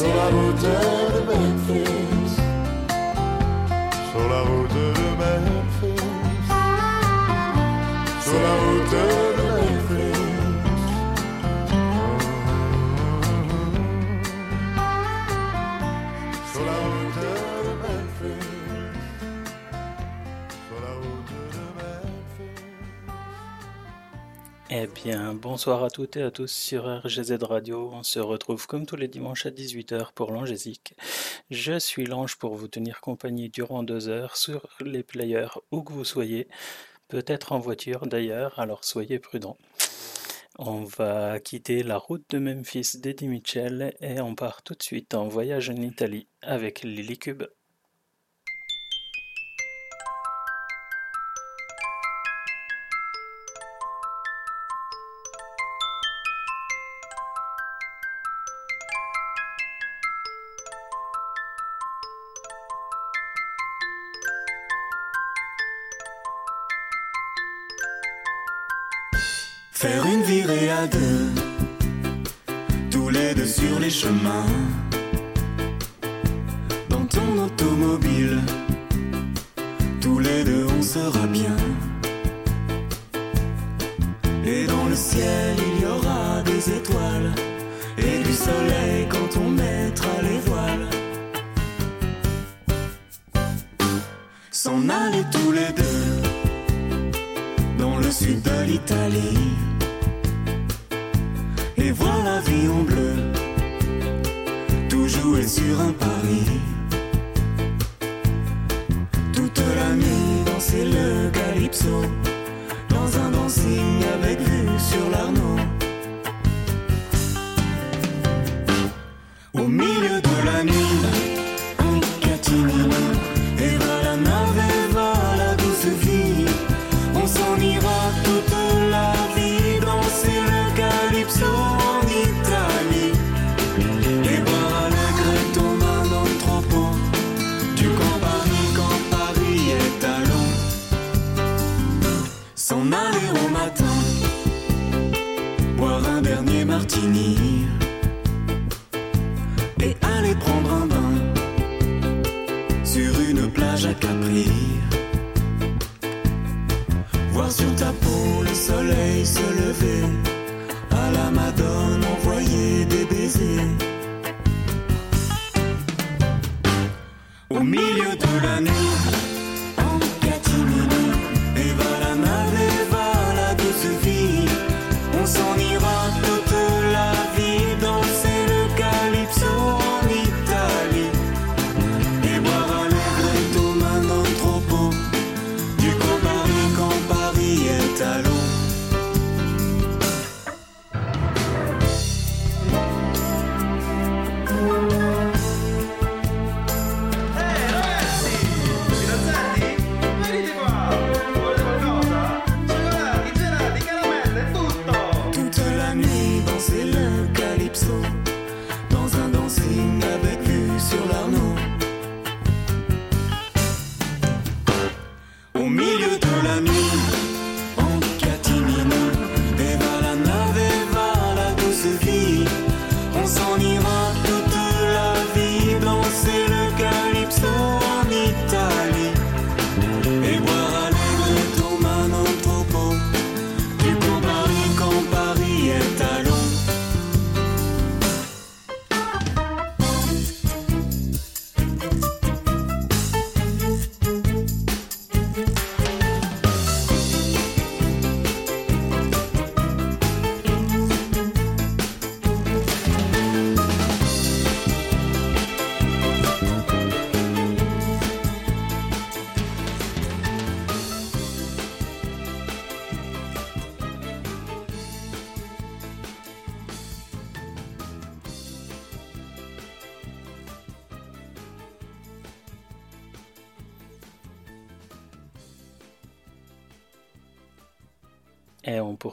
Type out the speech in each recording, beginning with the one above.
Sur la route de Memphis. Sur la route de Memphis. Sur la route de Eh bien, bonsoir à toutes et à tous sur RGZ Radio. On se retrouve comme tous les dimanches à 18h pour l'Angésique. Je suis l'ange pour vous tenir compagnie durant deux heures sur les players où que vous soyez, peut-être en voiture d'ailleurs, alors soyez prudents. On va quitter la route de Memphis d'Eddie Mitchell et on part tout de suite en voyage en Italie avec Lily Cube. Faire une virée à deux, tous les deux sur les chemins, dans ton automobile, tous les deux on sera bien. Et dans le ciel il y aura des étoiles et du soleil quand on mettra les voiles. S'en aller tous les deux dans le sud de l'Italie voir la vie en bleu, tout jouer sur un pari. Toute la nuit danser le calypso, dans un dancing avec vue sur l'Arnaud.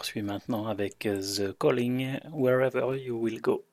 poursuit maintenant avec euh, The Calling, Wherever You Will Go.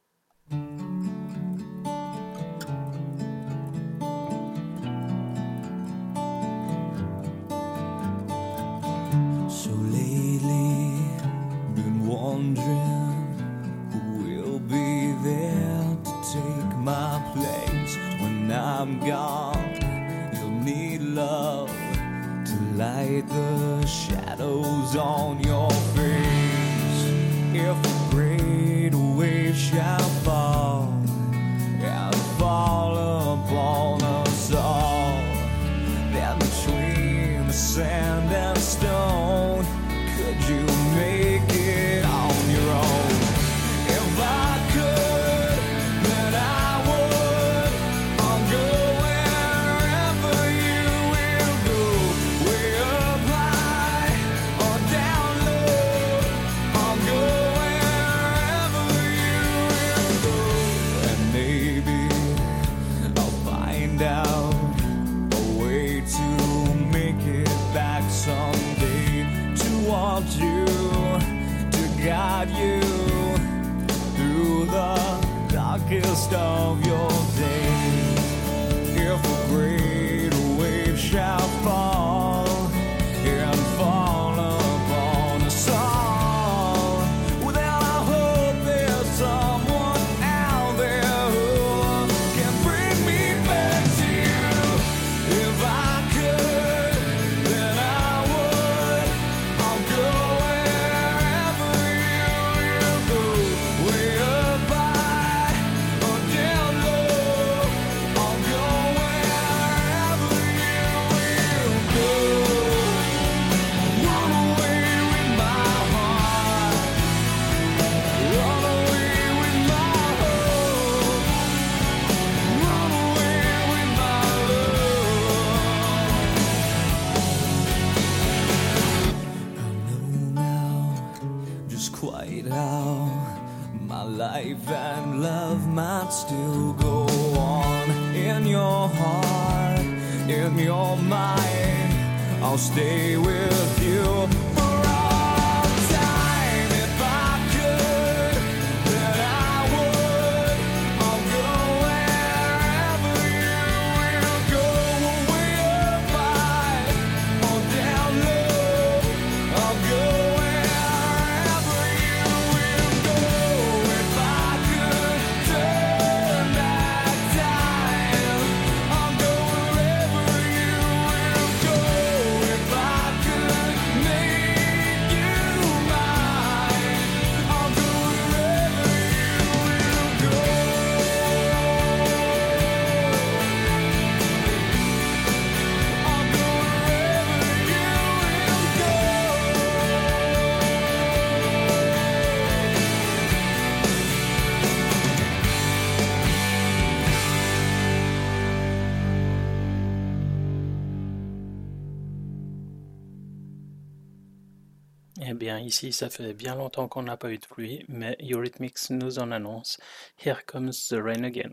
Ici, ça fait bien longtemps qu'on n'a pas eu de pluie, mais Eurythmics nous en annonce Here Comes the Rain Again.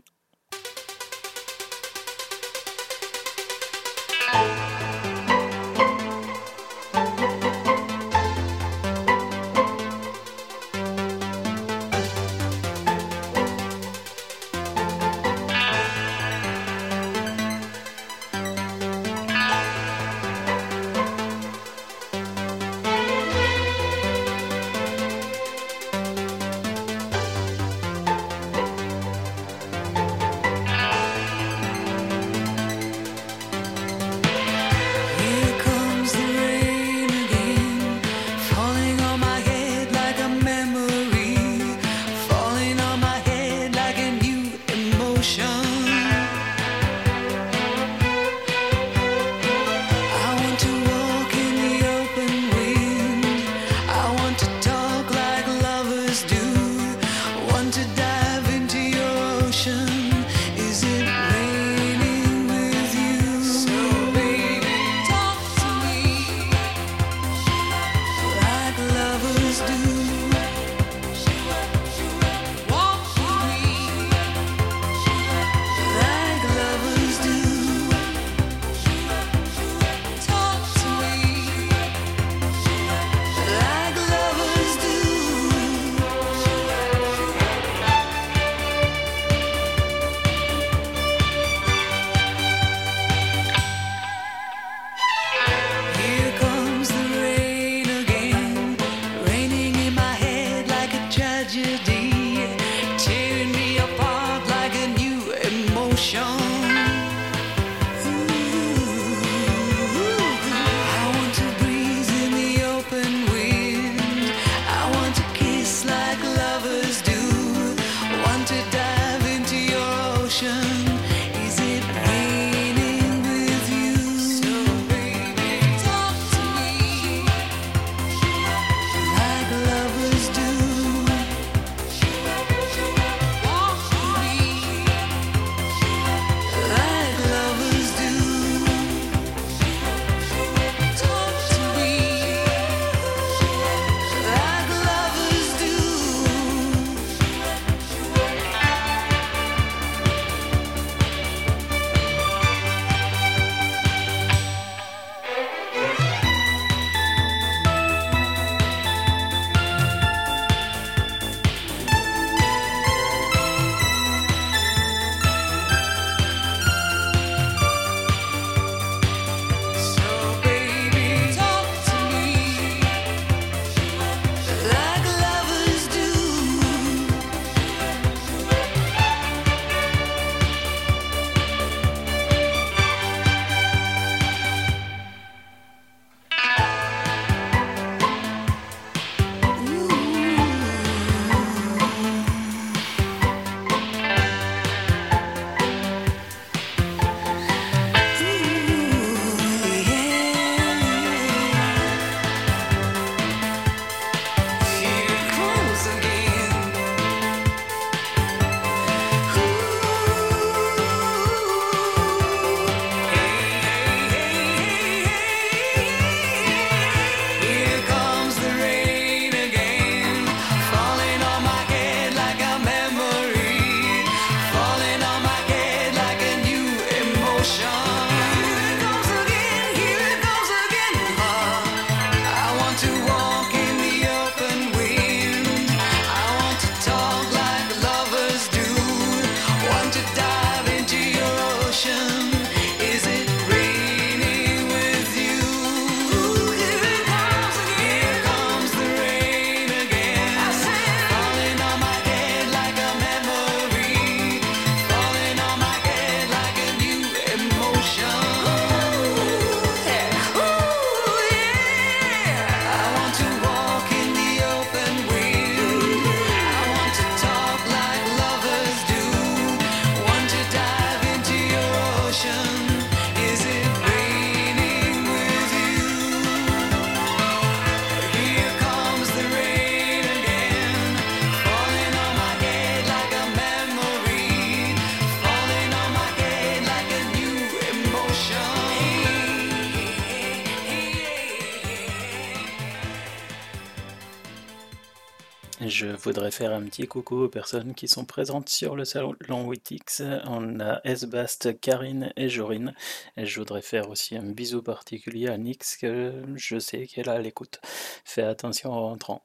Voudrais faire un petit coucou aux personnes qui sont présentes sur le salon Witix. On a Esbast, Karine et Jorine. Et je voudrais faire aussi un bisou particulier à Nix, que je sais qu'elle à l'écoute. Fais attention en rentrant.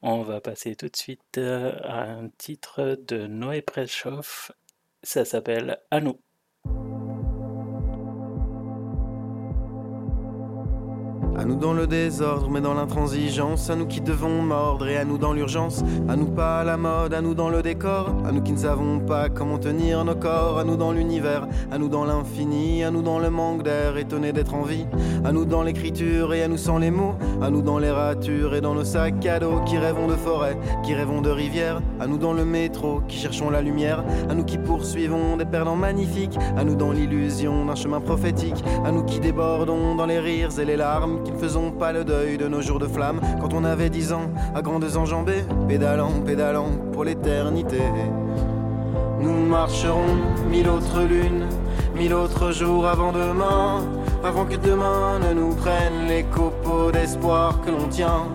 On va passer tout de suite euh, à un titre de Noé Preschoff. Ça s'appelle À nous. À nous dans le désordre, mais dans l'intransigeance. À nous qui devons mordre et à nous dans l'urgence. À nous pas à la mode, à nous dans le décor. À nous qui ne savons pas comment tenir nos corps. À nous dans l'univers, à nous dans l'infini. À nous dans le manque d'air, étonné d'être en vie. À nous dans l'écriture et à nous sans les mots. À nous dans les ratures et dans nos sacs à dos. Qui rêvons de forêt, qui rêvons de rivière. À nous dans le métro, qui cherchons la lumière. À nous qui poursuivons des perdants magnifiques. À nous dans l'illusion d'un chemin prophétique. À nous qui débordons dans les rires et les larmes. Qui ne faisons pas le deuil de nos jours de flamme. Quand on avait dix ans, à grandes enjambées. Pédalant, pédalant pour l'éternité. Nous marcherons mille autres lunes, mille autres jours avant demain, avant que demain ne nous prenne les copeaux d'espoir que l'on tient.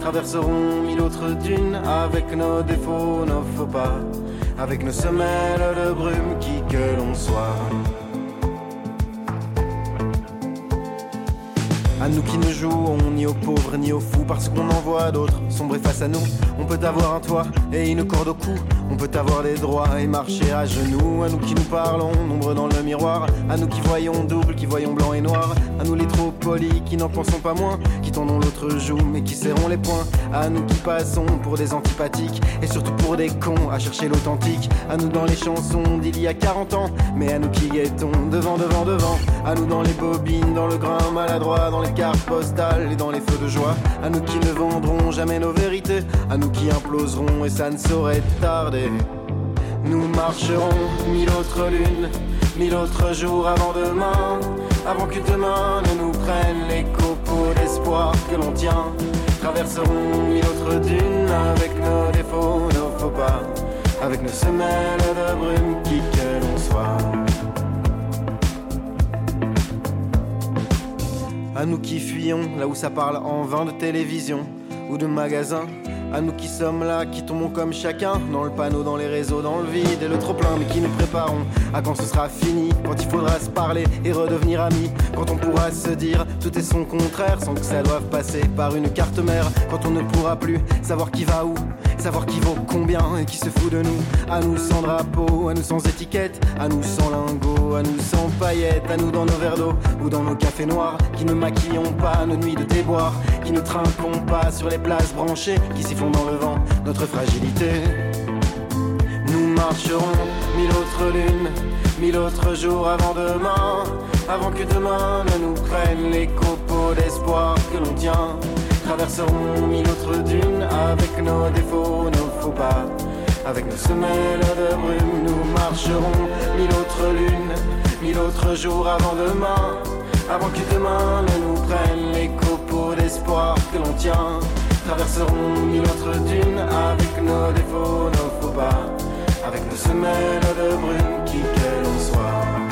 Traverserons mille autres dunes avec nos défauts, nos faux pas, avec nos semelles de brume qui que l'on soit. À nous qui ne jouons ni aux pauvres ni aux fous parce qu'on en voit d'autres sombrer face à nous. On peut avoir un toit et une corde au cou. On peut avoir des droits et marcher à genoux. À nous qui nous parlons, nombre dans le miroir. À nous qui voyons double, qui voyons blanc et noir. À nous les trop polis qui n'en pensons pas moins. Qui tendons l'autre joue mais qui serrons les poings. À nous qui passons pour des antipathiques et surtout pour des cons à chercher l'authentique. À nous dans les chansons d'il y a 40 ans. Mais à nous qui guettons devant, devant, devant. À nous dans les bobines, dans le grain maladroit, dans les cartes postales et dans les feux de joie. À nous qui ne vendrons jamais nos vérités. À nous qui imploserons et ça ne saurait tarder. Nous marcherons mille autres lunes, mille autres jours avant demain. Avant que demain ne nous prenne les copeaux d'espoir que l'on tient. Traverserons mille autres dunes avec nos défauts, nos faux pas. Avec nos semelles de brume qui que l'on soit. À nous qui fuyons là où ça parle en vain de télévision ou de magasins. À nous qui sommes là, qui tombons comme chacun Dans le panneau, dans les réseaux, dans le vide et le trop plein Mais qui nous préparons à quand ce sera fini Quand il faudra se parler et redevenir amis. Quand on pourra se dire tout est son contraire Sans que ça doive passer par une carte mère. Quand on ne pourra plus savoir qui va où Savoir qui vaut combien et qui se fout de nous. À nous sans drapeau, à nous sans étiquette À nous sans lingots, à nous sans paillettes À nous dans nos verres d'eau ou dans nos cafés noirs Qui ne maquillons pas nos nuits de déboire Qui ne trinquons pas sur les places branchées Qui sifflons dans le vent. Notre fragilité. Nous marcherons mille autres lunes Mille autres jours avant demain Avant que demain ne nous prenne les copeaux d'espoir que l'on tient Traverserons mille autres dunes avec nos défauts, nos faux pas. Avec nos semelles de brume, nous marcherons mille autres lunes, mille autres jours avant demain. Avant que demain ne nous prenne les copeaux d'espoir que l'on tient. Traverserons mille autres dunes avec nos défauts, nos faux pas. Avec nos semelles de brume, qui que l'on soit.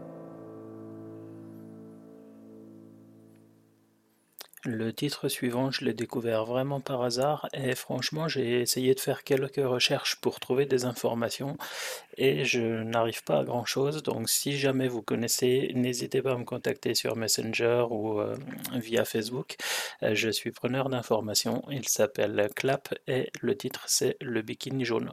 Le titre suivant, je l'ai découvert vraiment par hasard et franchement, j'ai essayé de faire quelques recherches pour trouver des informations et je n'arrive pas à grand chose. Donc, si jamais vous connaissez, n'hésitez pas à me contacter sur Messenger ou euh, via Facebook. Euh, je suis preneur d'informations. Il s'appelle Clap et le titre c'est Le bikini jaune.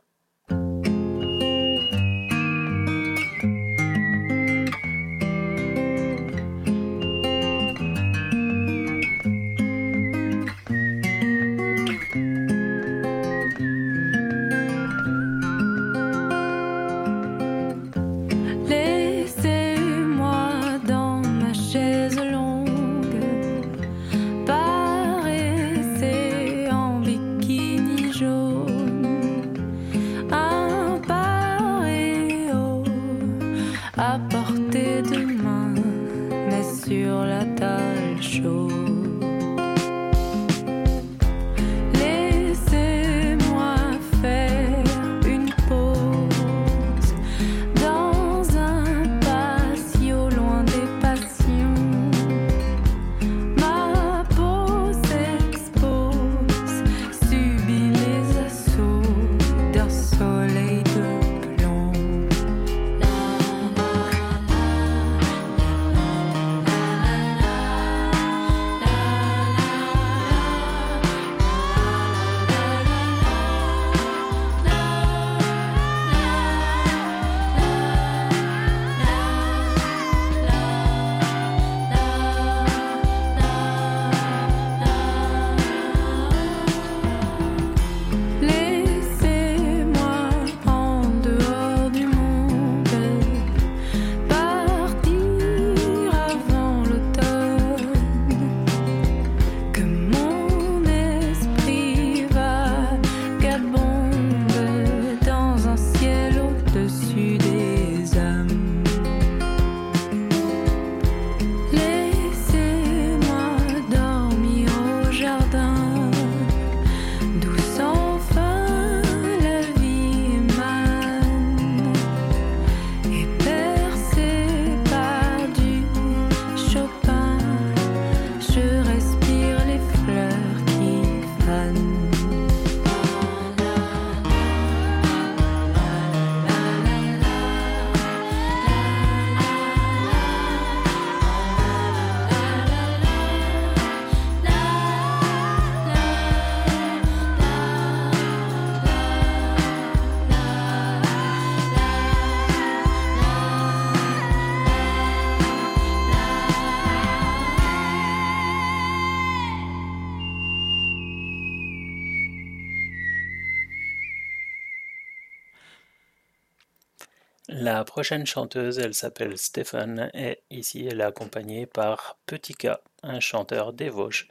La prochaine chanteuse, elle s'appelle Stéphane et ici elle est accompagnée par Petit K, un chanteur des Vosges.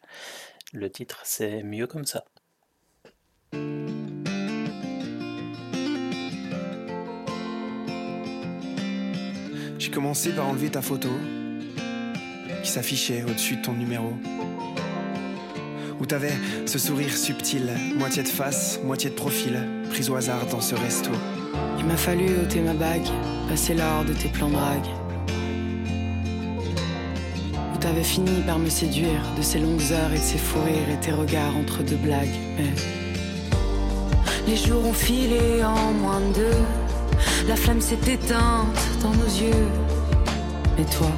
Le titre c'est Mieux comme ça. J'ai commencé par enlever ta photo qui s'affichait au-dessus de ton numéro. Où t'avais ce sourire subtil, moitié de face, moitié de profil, prise au hasard dans ce resto. Il m'a fallu ôter ma bague, passer l'or de tes plans drague. Où t'avais fini par me séduire de ces longues heures et de ces fous rires et tes regards entre deux blagues. Mais les jours ont filé en moins de deux. La flamme s'est éteinte dans nos yeux. Mais toi,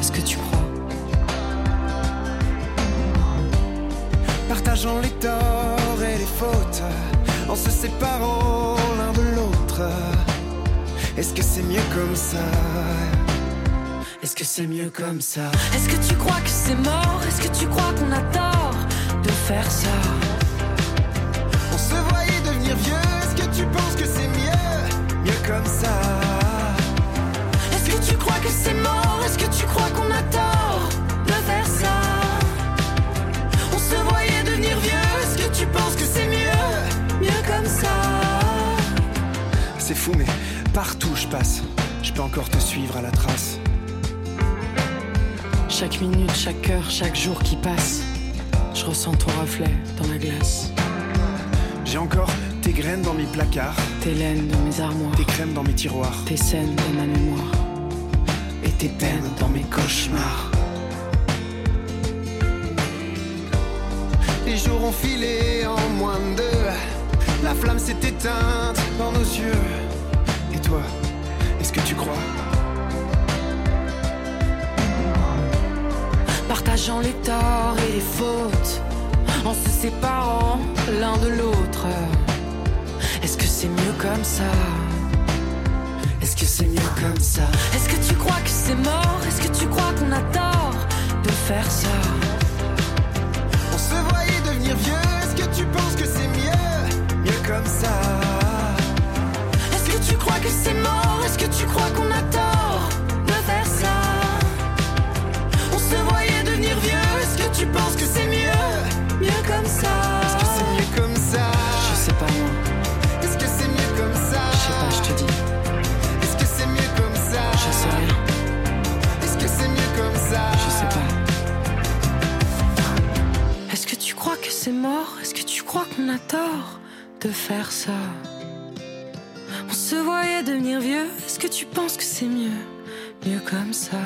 est-ce que tu crois? Partageant les torts et les fautes, en se séparant Est-ce que c'est mieux comme ça? Est-ce que c'est mieux comme ça? Est-ce que tu crois que c'est mort? Est-ce que tu crois qu'on a tort de faire ça? On se voyait devenir vieux, est-ce que tu penses que c'est mieux? Mieux comme ça. Est-ce que tu crois que c'est mort? Est-ce que tu crois qu'on a tort c'est fou mais partout je passe, je peux encore te suivre à la trace. Chaque minute, chaque heure, chaque jour qui passe, je ressens ton reflet dans la glace. J'ai encore tes graines dans mes placards, Tes laines dans mes armoires, tes crèmes dans mes tiroirs, tes scènes dans ma mémoire. et tes peines dans mes cauchemars. Les jours ont filé en moins de deux. La flamme s'est éteinte dans nos yeux. Et toi, est-ce que tu crois? Partageant les torts et les fautes, en se séparant l'un de l'autre. Est-ce que c'est mieux comme ça? Est-ce que c'est mieux comme ça? Est-ce que tu crois que c'est mort? Est-ce que tu crois qu'on a tort de faire ça? On se voyait devenir vieux. Est-ce que tu penses comme ça. Est-ce que tu crois que c'est mort? Est-ce que tu crois qu'on a tort de faire ça? On se voyait devenir vieux. Est-ce que tu penses que c'est mieux? Mieux comme ça. Est-ce que c'est mieux comme ça? Je sais pas moi, Est-ce que c'est mieux comme ça? Je sais pas, je te dis, Est-ce que c'est mieux comme ça? Je sais rien, Est-ce que c'est mieux comme ça? Je sais pas. Est-ce que tu crois que c'est mort? Est-ce que tu crois qu'on a tort de faire ça. On se voyait devenir vieux. Est-ce que tu penses que c'est mieux? Mieux comme ça.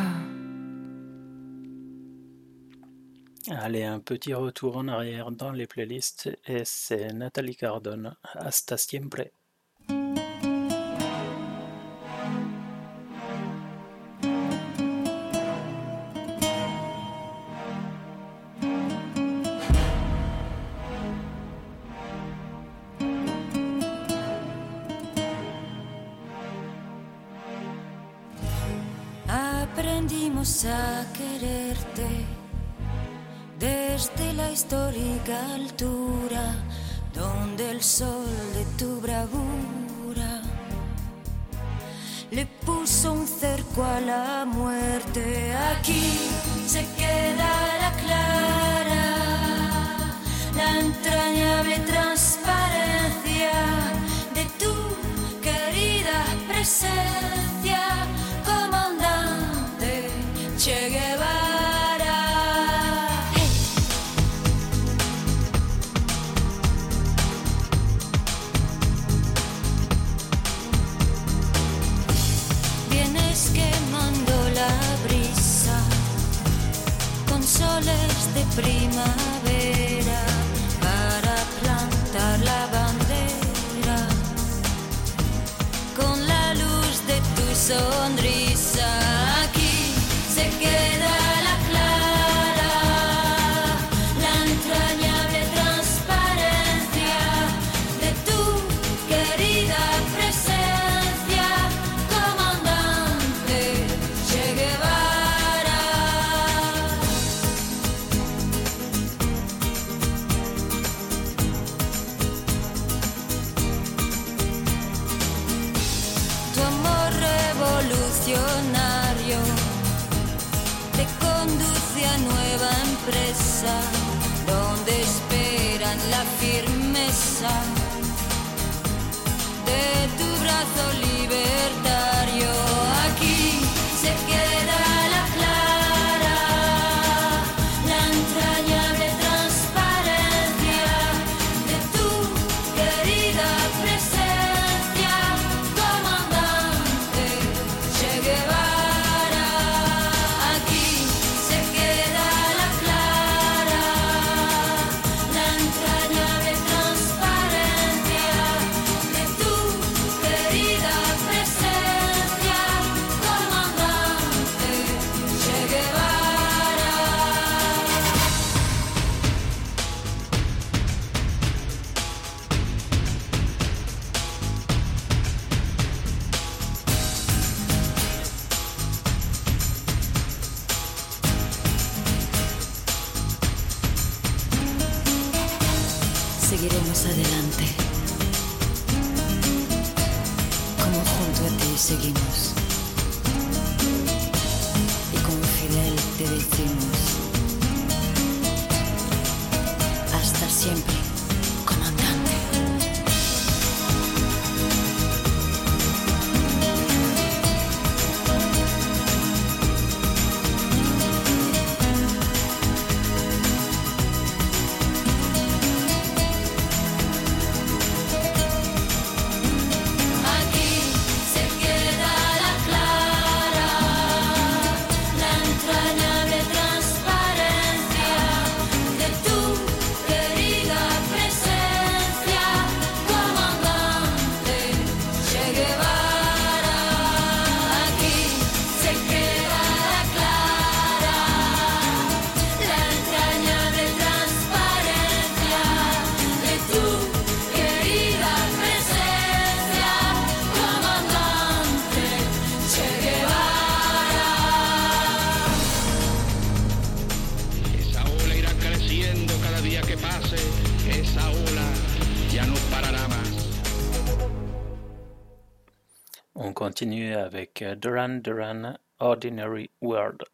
Allez, un petit retour en arrière dans les playlists. Et c'est Nathalie Cardone, Hasta siempre. A quererte desde la histórica altura donde el sol de tu bravura le puso un cerco a la muerte. Aquí se queda la clara, la entrañable transparencia de tu querida presencia, de primavera para plantar la bandera con la luz de tu sonrisa. Aquí se queda donde esperan la firmeza de tu brazo libertario. continue avec euh, Duran Duran Ordinary World.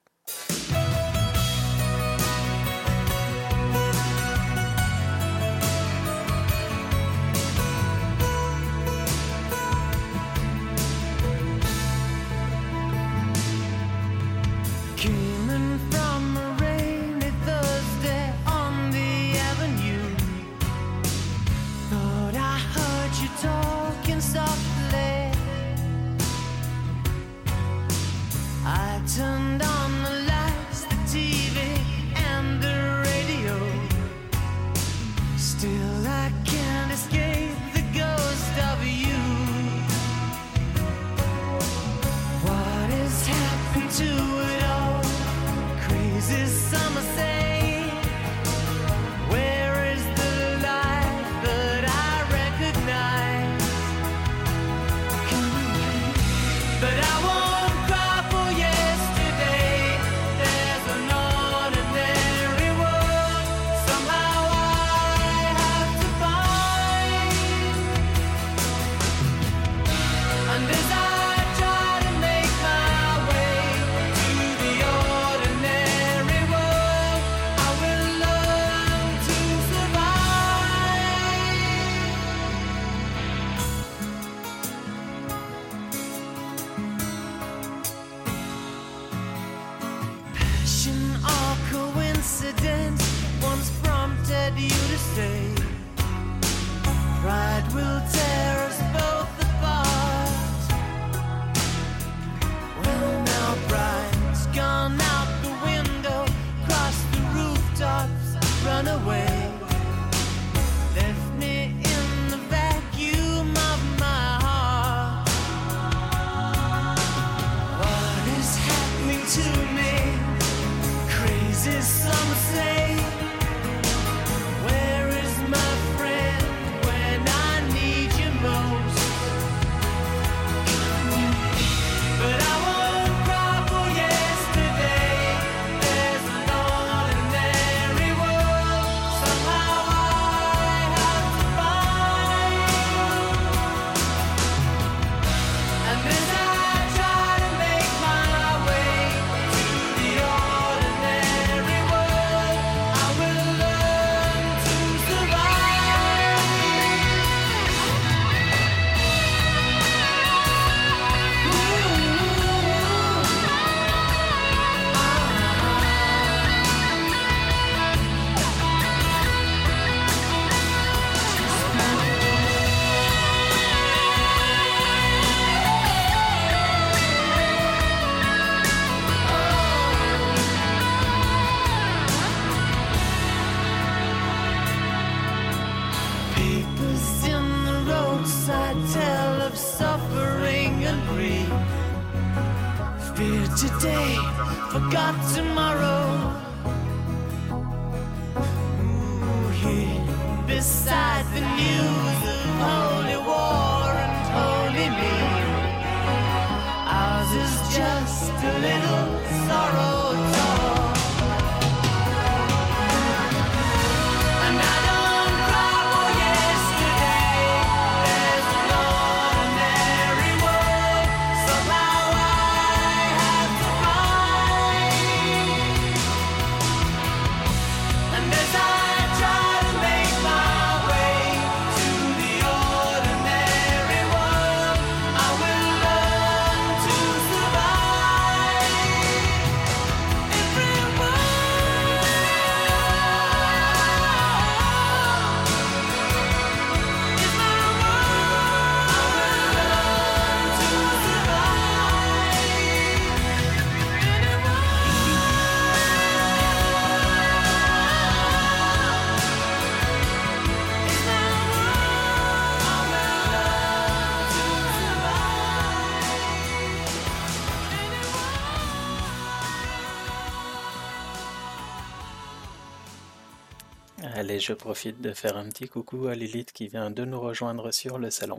Et je profite de faire un petit coucou à Lilith qui vient de nous rejoindre sur le salon.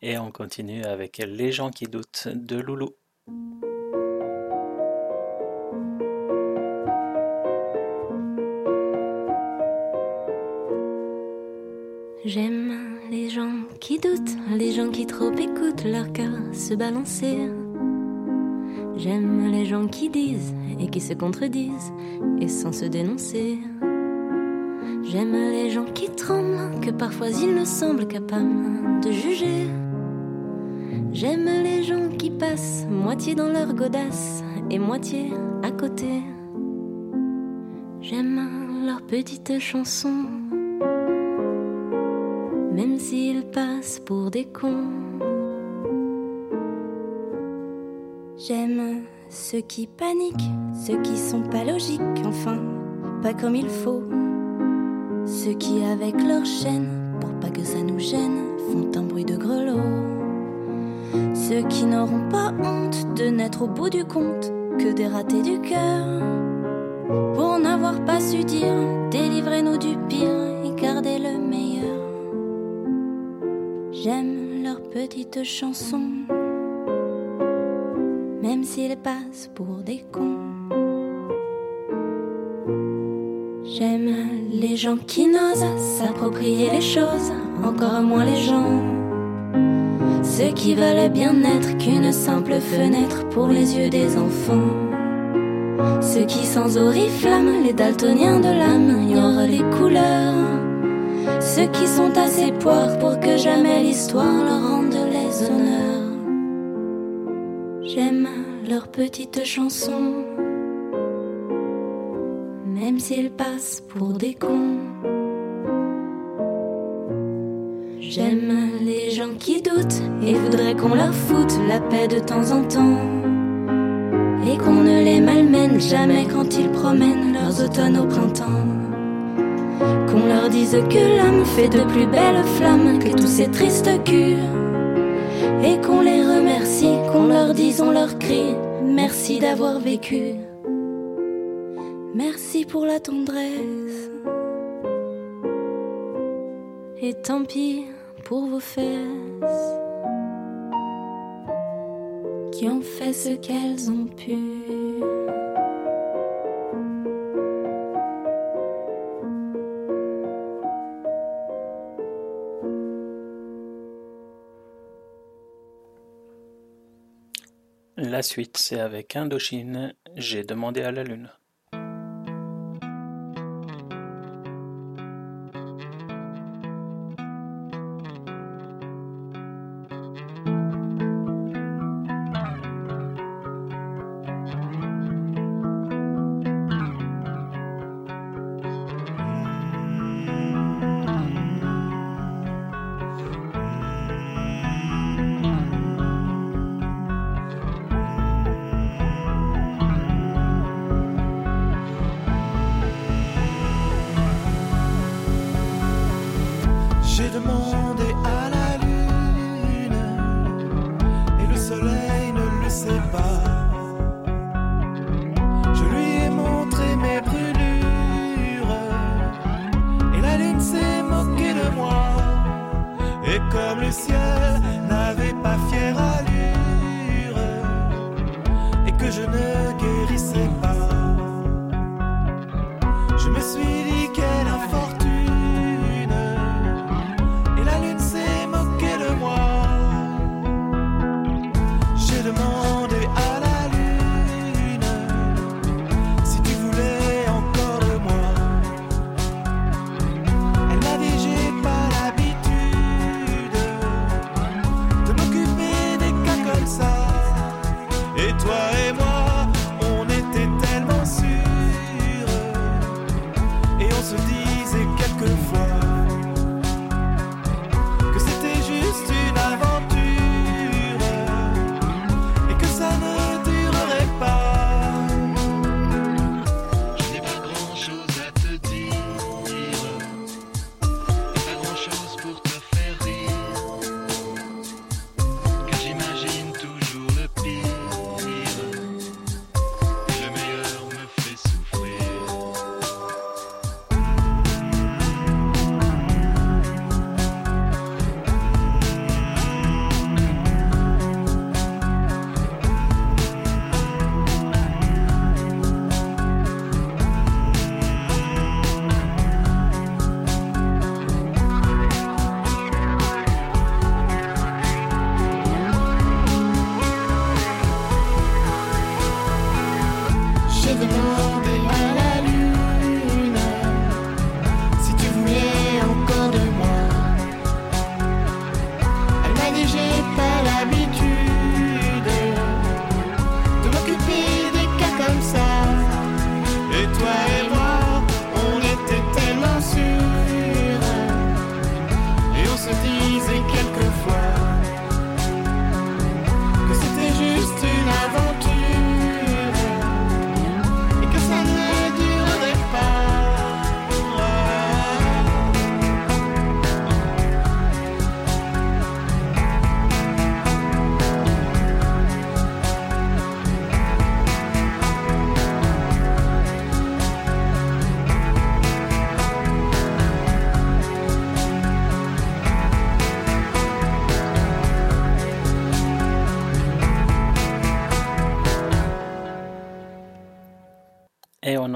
Et on continue avec Les gens qui doutent de Loulou. J'aime les gens qui doutent, les gens qui trop écoutent leur cœur se balancer. J'aime les gens qui disent et qui se contredisent et sans se dénoncer. Parfois ils ne semblent capables de juger. J'aime les gens qui passent moitié dans leur godasse et moitié à côté. J'aime leurs petites chansons, même s'ils passent pour des cons. J'aime ceux qui paniquent, ceux qui sont pas logiques, enfin, pas comme il faut. Ceux qui, avec leur chaîne, pour pas que ça nous gêne, font un bruit de grelot. Ceux qui n'auront pas honte de n'être au bout du compte que des ratés du cœur. Pour n'avoir pas su dire, délivrez-nous du pire et gardez le meilleur. J'aime leurs petites chansons, même s'ils passent pour des cons. J'aime les gens qui n'osent s'approprier les choses, encore moins les gens. Ceux qui veulent bien être qu'une simple fenêtre pour les yeux des enfants. Ceux qui sans oriflamme, les daltoniens de l'âme, ignorent les couleurs. Ceux qui sont assez poires pour que jamais l'histoire leur rende les honneurs. J'aime leurs petites chansons, s'ils passent pour des cons. J'aime les gens qui doutent et voudraient qu'on leur foute la paix de temps en temps. Et qu'on ne les malmène jamais quand ils promènent leurs automnes au printemps. Qu'on leur dise que l'âme fait de plus belles flammes que tous ces tristes culs. Et qu'on les remercie, qu'on leur dise, on leur crie, merci d'avoir vécu. Merci pour la tendresse. Et tant pis pour vos fesses qui ont fait ce qu'elles ont pu. La suite, c'est avec Indochine. J'ai demandé à la lune.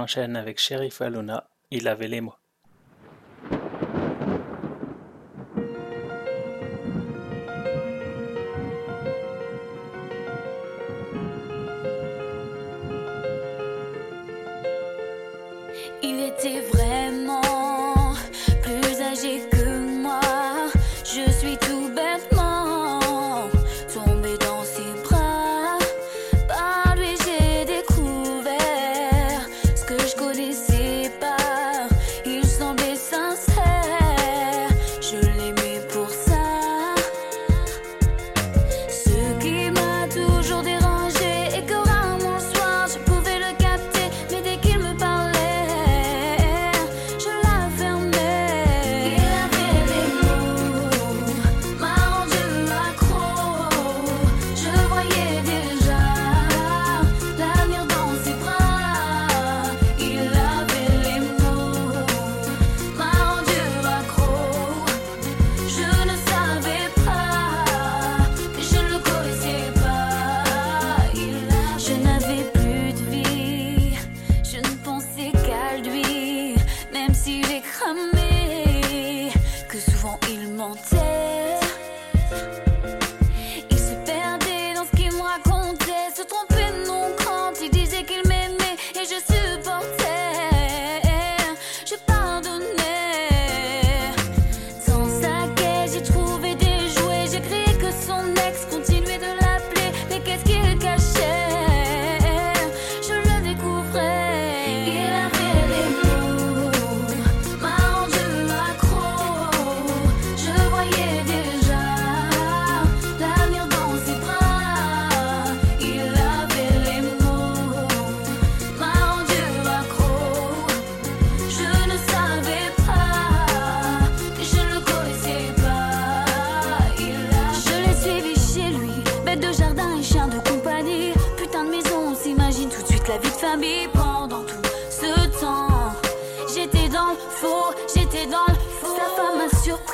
enchaîne avec Sheriff Aluna, il avait les mots.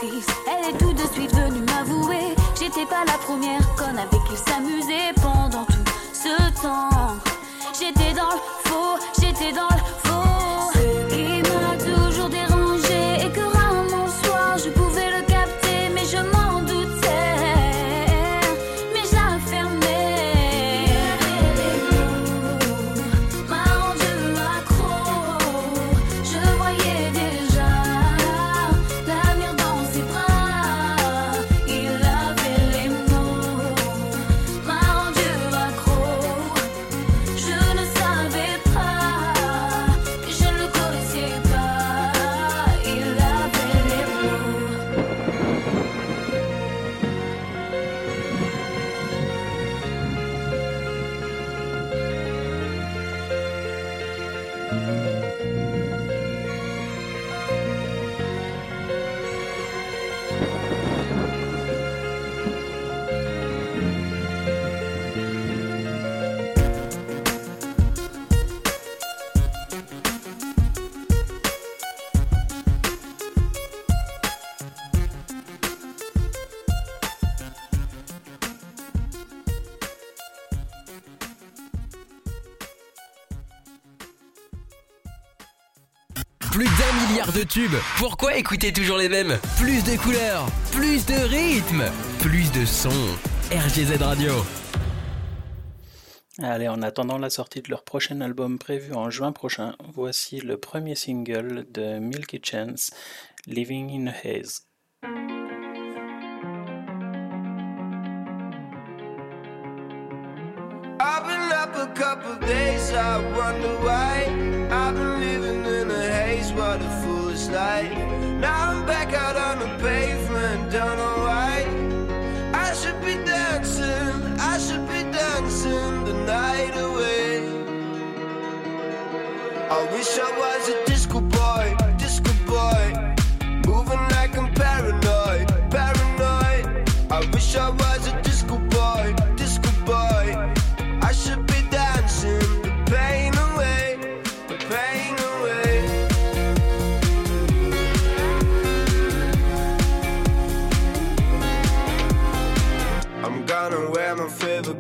Elle est tout de suite venue m'avouer. J'étais pas la première conne avec qui s'amuser pendant tout ce temps. J'étais dans le faux, j'étais dans le faux. Pourquoi écouter toujours les mêmes? Plus de couleurs, plus de rythme, plus de sons. RGZ Radio. Allez, en attendant la sortie de leur prochain album prévu en juin prochain, voici le premier single de Milky Chance, Living in a Haze. light. Now I'm back out on the pavement, don't know why. I should be dancing, I should be dancing the night away. I wish I was.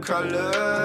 color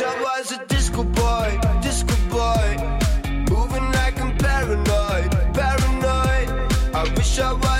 wish I was a disco boy, disco boy. Moving like I'm paranoid, paranoid. I wish I was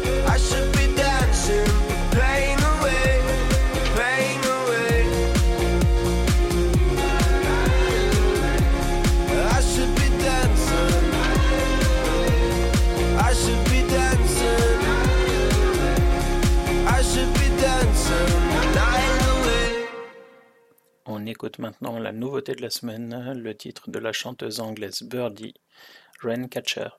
On écoute maintenant la nouveauté de la semaine, le titre de la chanteuse anglaise Birdie, Catcher.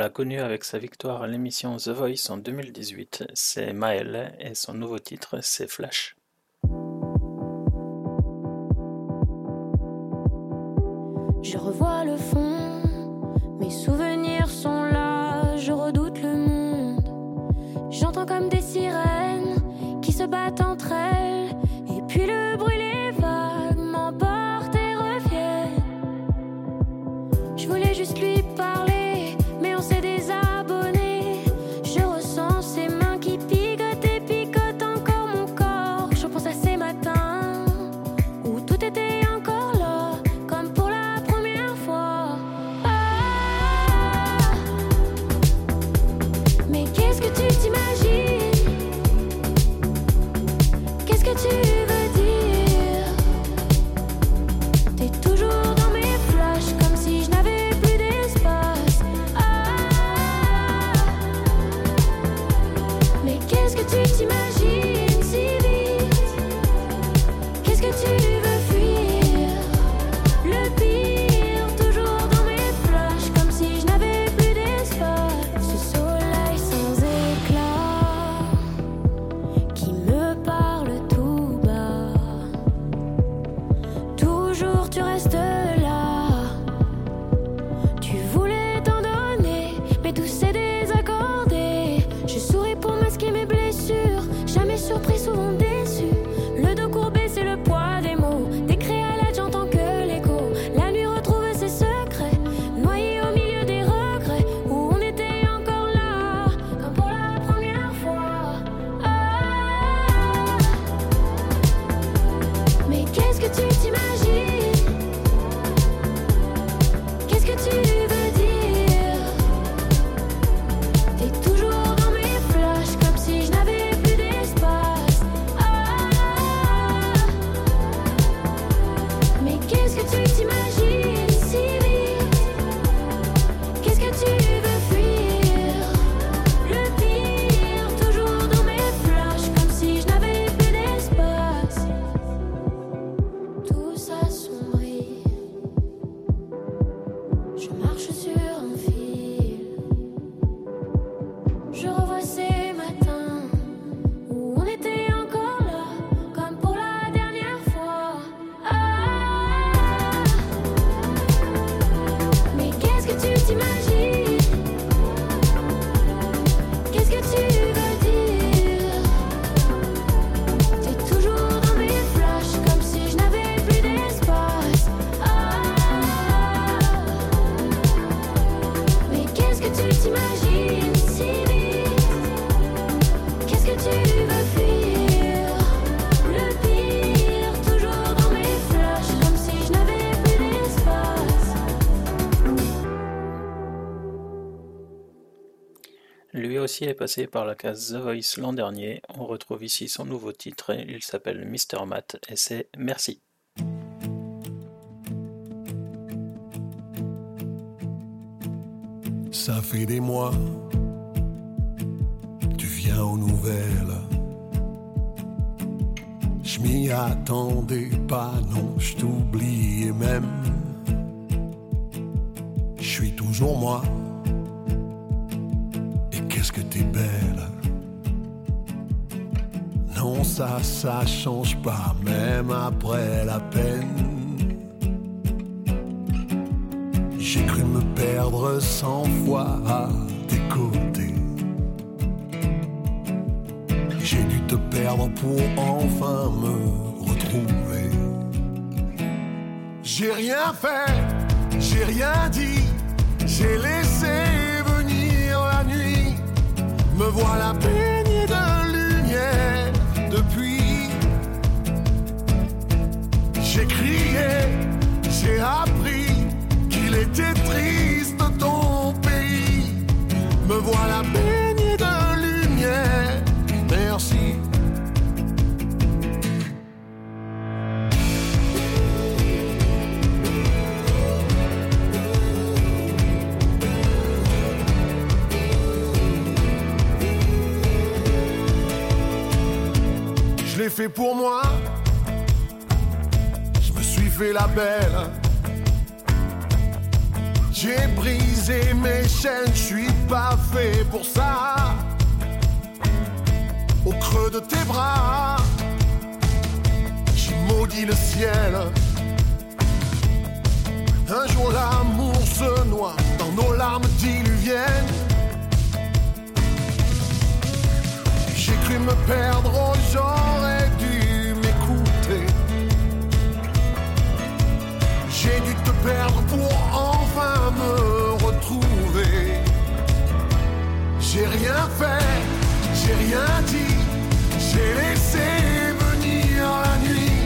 l'a connu avec sa victoire à l'émission The Voice en 2018, c'est Maël et son nouveau titre c'est Flash. Je revois le fond, mes souvenirs sont là, je redoute le monde, j'entends comme des sirènes. Je reviens. Est passé par la case The Voice l'an dernier. On retrouve ici son nouveau titre, il s'appelle Mr. Matt et c'est Merci. Ça fait des mois, tu viens aux nouvelles. Je m'y attendais pas, non, je t'oubliais même. Je suis toujours moi qu'est-ce que t'es belle? Non, ça, ça change pas, même après la peine. J'ai cru me perdre cent fois à tes côtés. J'ai dû te perdre pour enfin me retrouver. J'ai rien fait, j'ai rien dit, j'ai laissé voilà baigné de lumière depuis. J'ai crié, j'ai appris qu'il était triste ton pays. Me voilà baigné. est fait pour moi. Je me suis fait la belle. J'ai brisé mes chaînes, je suis pas fait pour ça. Au creux de tes bras, j'ai maudit le ciel. Un jour l'amour se noie dans nos larmes diluviennes. Cru me perdre, oh, j'aurais dû m'écouter. J'ai dû te perdre pour enfin me retrouver. J'ai rien fait, j'ai rien dit, j'ai laissé venir la nuit.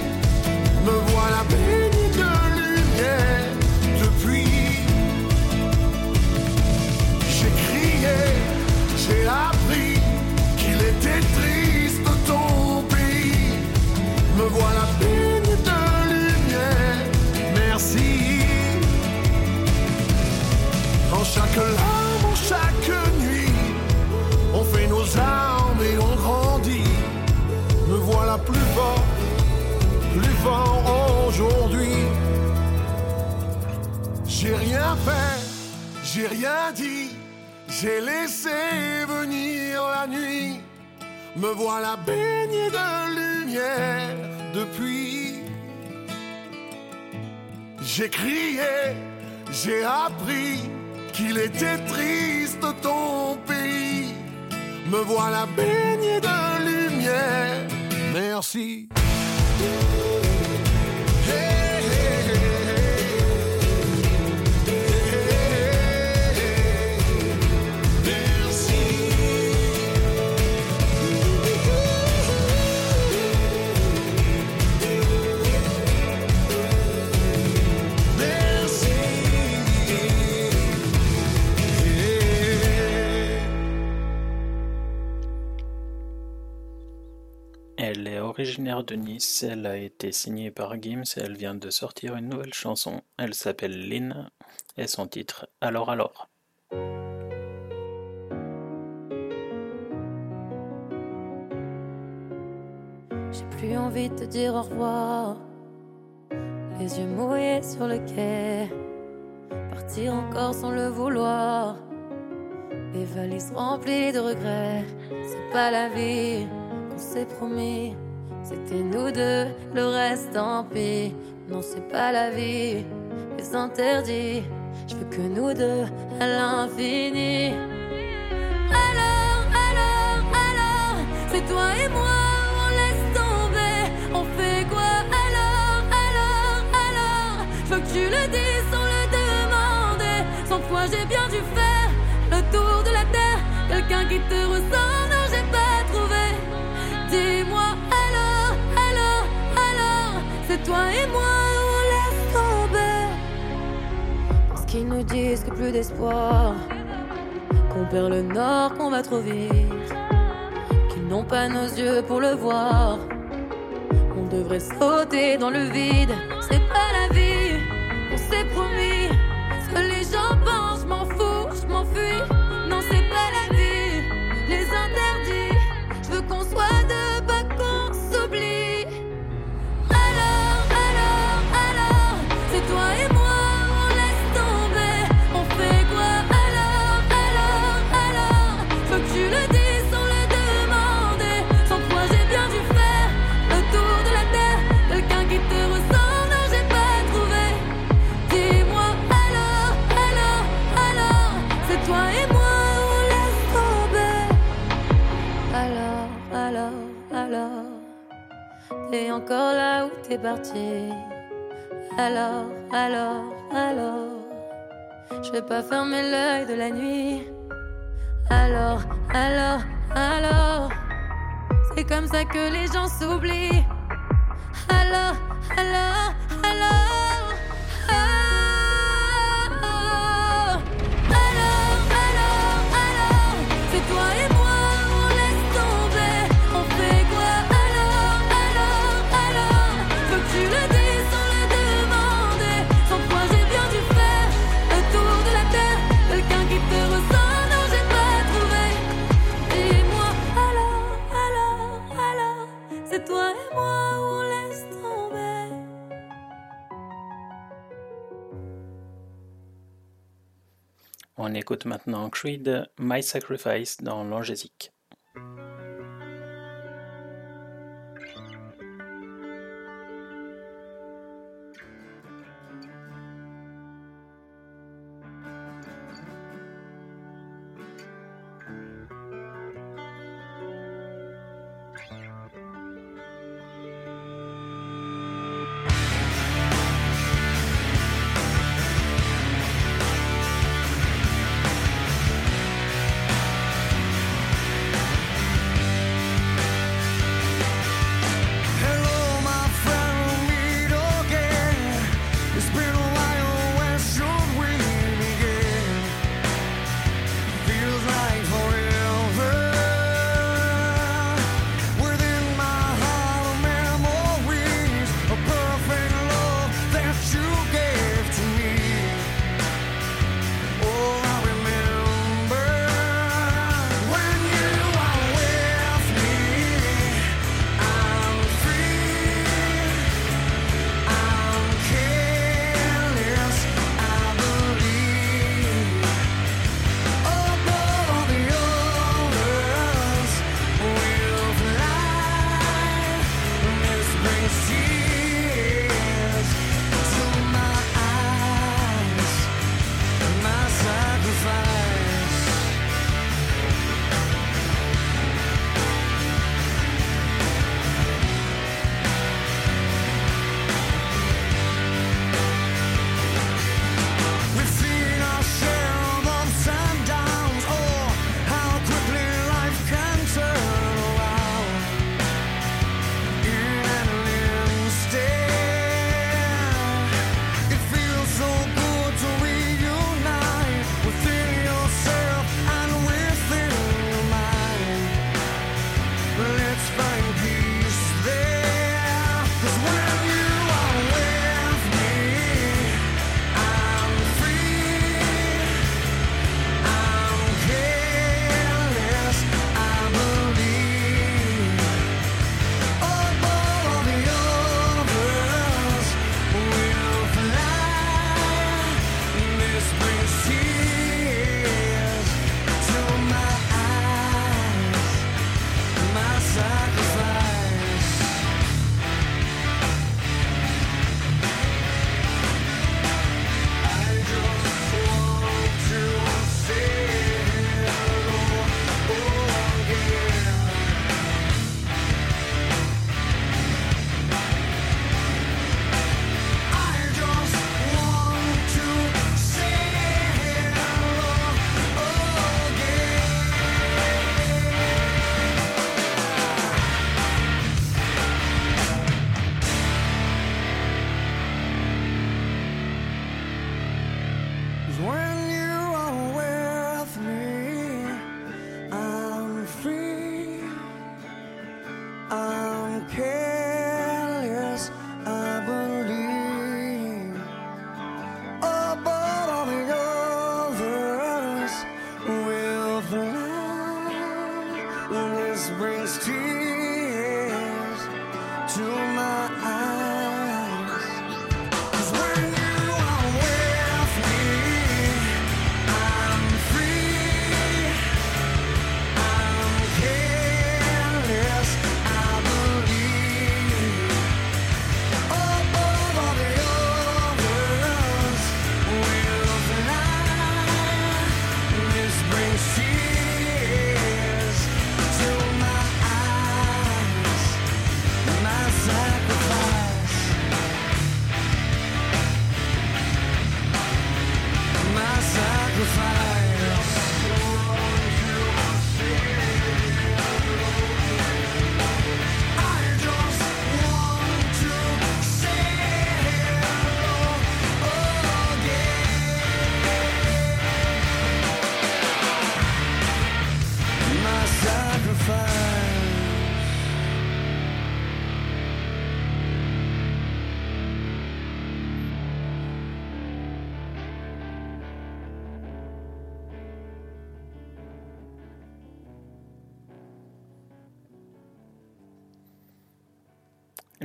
Me voilà baigné de lumière depuis. J'ai crié, j'ai appris Me voilà baigné de lumière, merci. En chaque larme, en chaque nuit, on fait nos armes et on grandit. Me voilà plus fort, plus fort aujourd'hui. J'ai rien fait, j'ai rien dit, j'ai laissé venir la nuit. Me voilà baigné de lumière depuis. J'ai crié, j'ai appris qu'il était triste ton pays. Me voilà baigné de lumière. Merci. Elle est originaire de Nice, elle a été signée par Gims et elle vient de sortir une nouvelle chanson. Elle s'appelle Lynn et son titre Alors alors. J'ai plus envie de te dire au revoir. Les yeux mouillés sur le quai. Partir encore sans le vouloir. Les valises remplies de regrets. C'est pas la vie qu'on s'est promis. C'était nous deux, le reste tant pis. Non, c'est pas la vie, les interdits. Je veux que nous deux à l'infini. Alors, alors, alors, c'est toi et moi, on laisse tomber. On fait quoi? Alors, alors, alors Je veux que tu le dises sans le demander. Sans toi, j'ai bien dû faire le tour de la terre. Quelqu'un qui te ressemble, et moi, on laisse tomber. Parce qu'ils nous disent que plus d'espoir, qu'on perd le nord, qu'on va trop vite, qu'ils n'ont pas nos yeux pour le voir. On devrait sauter dans le vide, c'est pas la vie, on s'est promis. Encore là où t'es parti. Alors, alors, alors. Je vais pas fermer l'œil de la nuit. Alors, alors, alors. C'est comme ça que les gens s'oublient. Alors, alors, alors. On écoute maintenant Creed, My Sacrifice dans l'Angésique.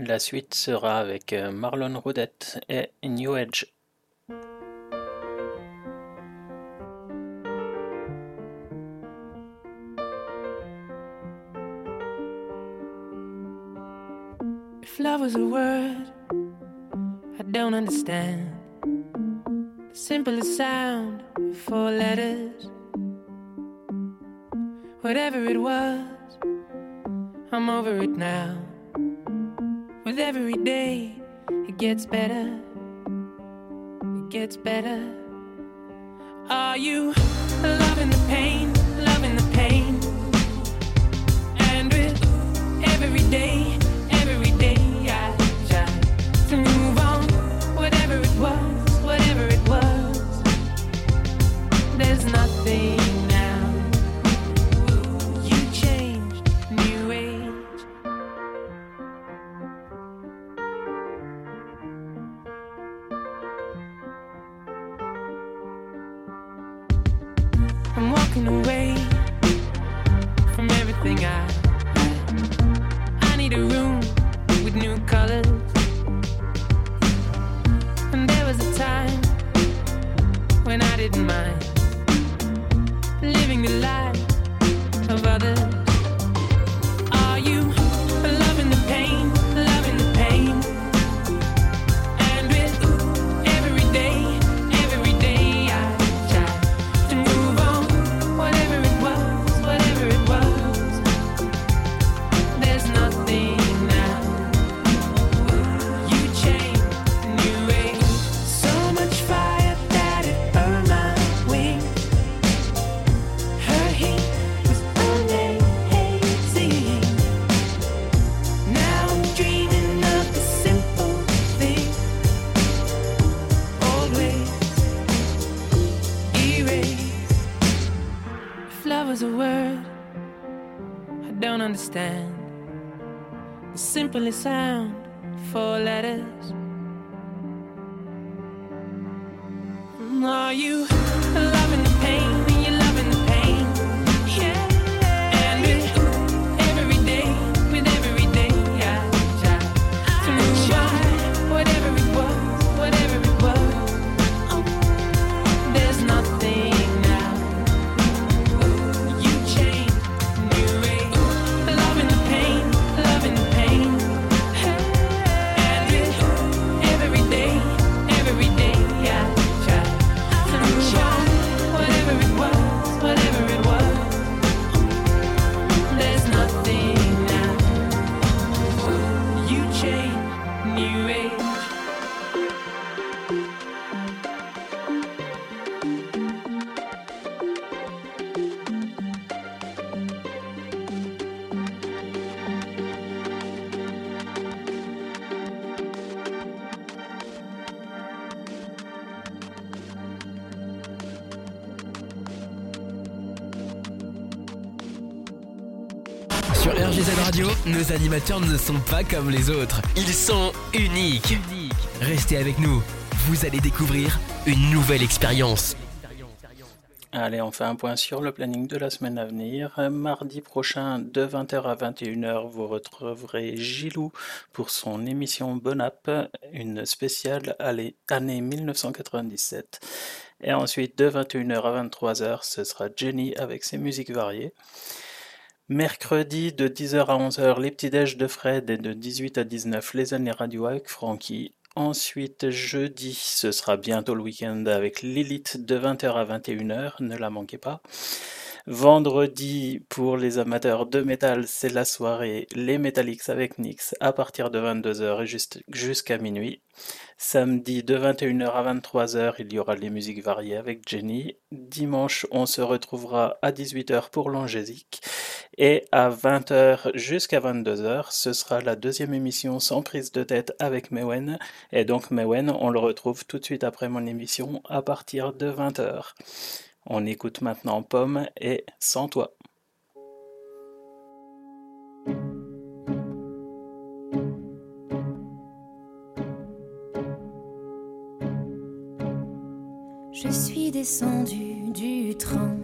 La suite sera avec euh, Marlon Rodette et New Edge. If love was a word, I don't understand. The simplest sound of four letters. Whatever it was, I'm over it now. With every day, it gets better. It gets better. Are you loving the pain, loving the pain? And with every day, Simplest sound, four letters. Are you animateurs ne sont pas comme les autres. Ils sont uniques. Restez avec nous. Vous allez découvrir une nouvelle expérience. Allez, on fait un point sur le planning de la semaine à venir. Mardi prochain, de 20h à 21h, vous retrouverez Gilou pour son émission Bonap, une spéciale année 1997. Et ensuite, de 21h à 23h, ce sera Jenny avec ses musiques variées. Mercredi, de 10h à 11h, les petits déj de Fred et de 18 à 19, les années radio avec Francky. Ensuite, jeudi, ce sera bientôt le week-end avec Lilith de 20h à 21h, ne la manquez pas. Vendredi, pour les amateurs de métal, c'est la soirée Les Metallics avec Nix à partir de 22h et jusqu'à minuit. Samedi, de 21h à 23h, il y aura les musiques variées avec Jenny. Dimanche, on se retrouvera à 18h pour l'Angésique. Et à 20h jusqu'à 22h, ce sera la deuxième émission sans prise de tête avec Mewen. Et donc Mewen, on le retrouve tout de suite après mon émission à partir de 20h. On écoute maintenant Pomme et Sans toi. Je suis descendu du train,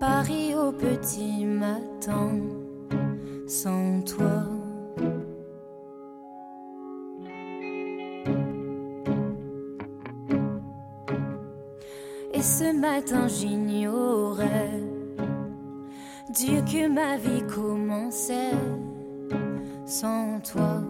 Paris au petit matin, sans toi. ce matin j'ignorais Dieu que ma vie commençait sans toi.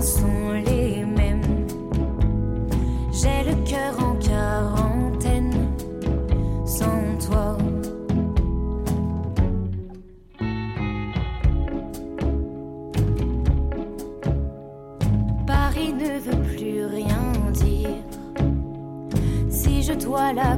sont les mêmes. J'ai le cœur en quarantaine sans toi. Paris ne veut plus rien dire. Si je dois la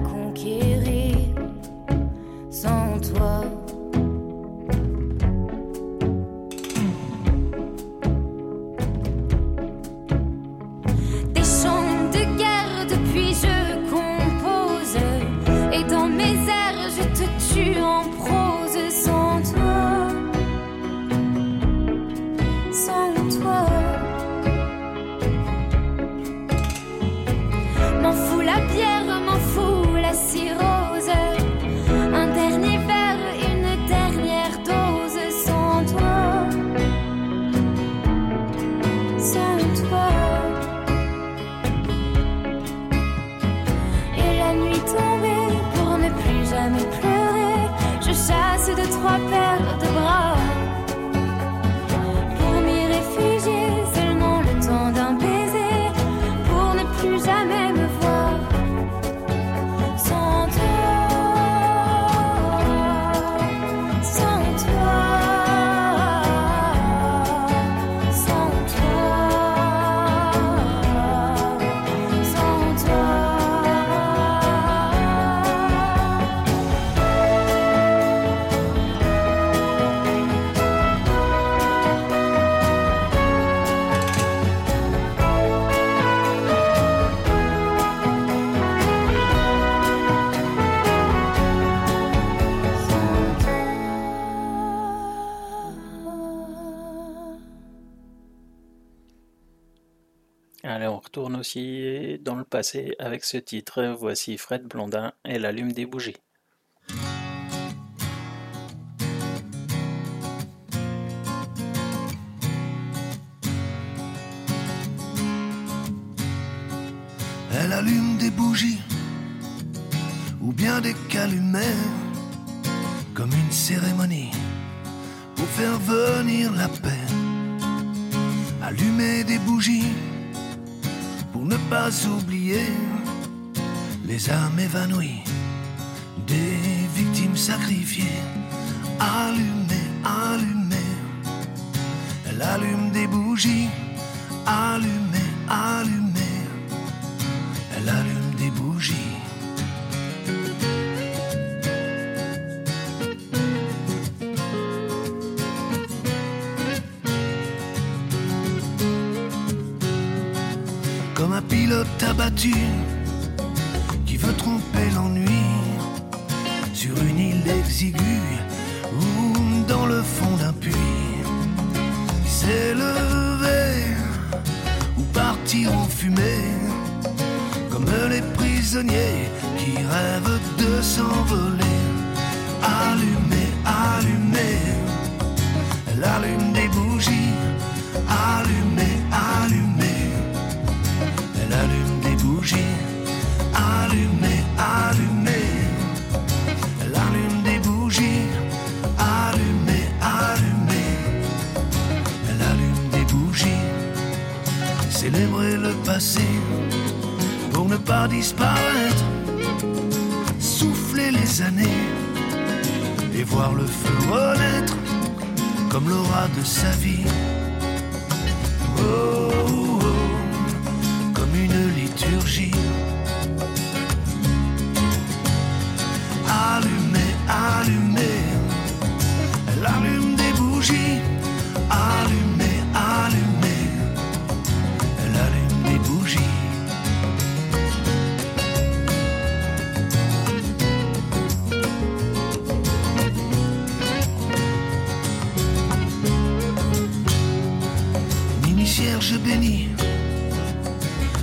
dans le passé avec ce titre, voici Fred Blondin et l'allume des bougies. les âmes évanouies des victimes sacrifiées. Allumez, allumez, elle allume des bougies. Allumez, allumez. célébrer le passé pour ne pas disparaître, souffler les années et voir le feu renaître comme l'aura de sa vie. Oh, oh, oh comme une liturgie.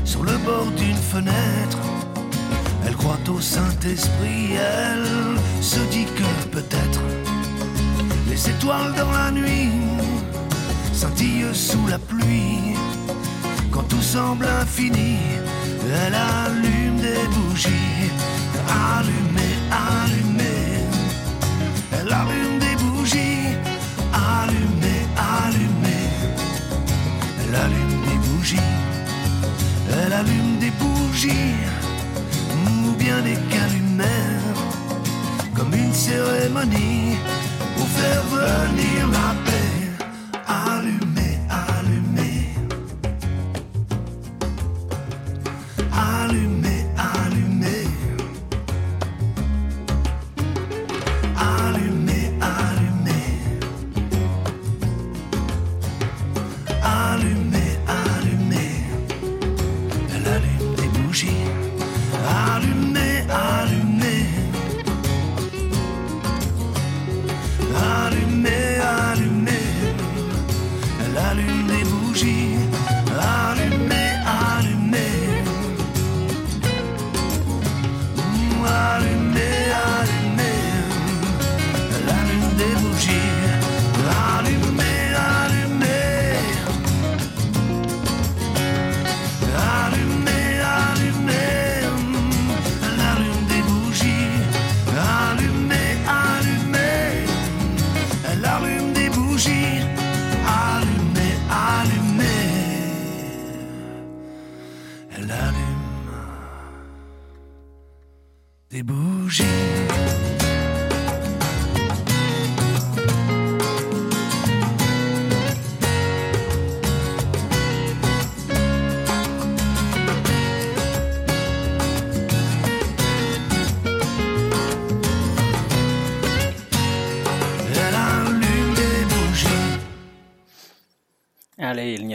sur le bord d'une fenêtre. Elle croit au Saint-Esprit, elle se dit que peut-être les étoiles dans la nuit scintillent sous la pluie. Quand tout semble infini, elle allume des bougies elle allume des bougies ou bien des calumères, comme une cérémonie pour faire venir la paix.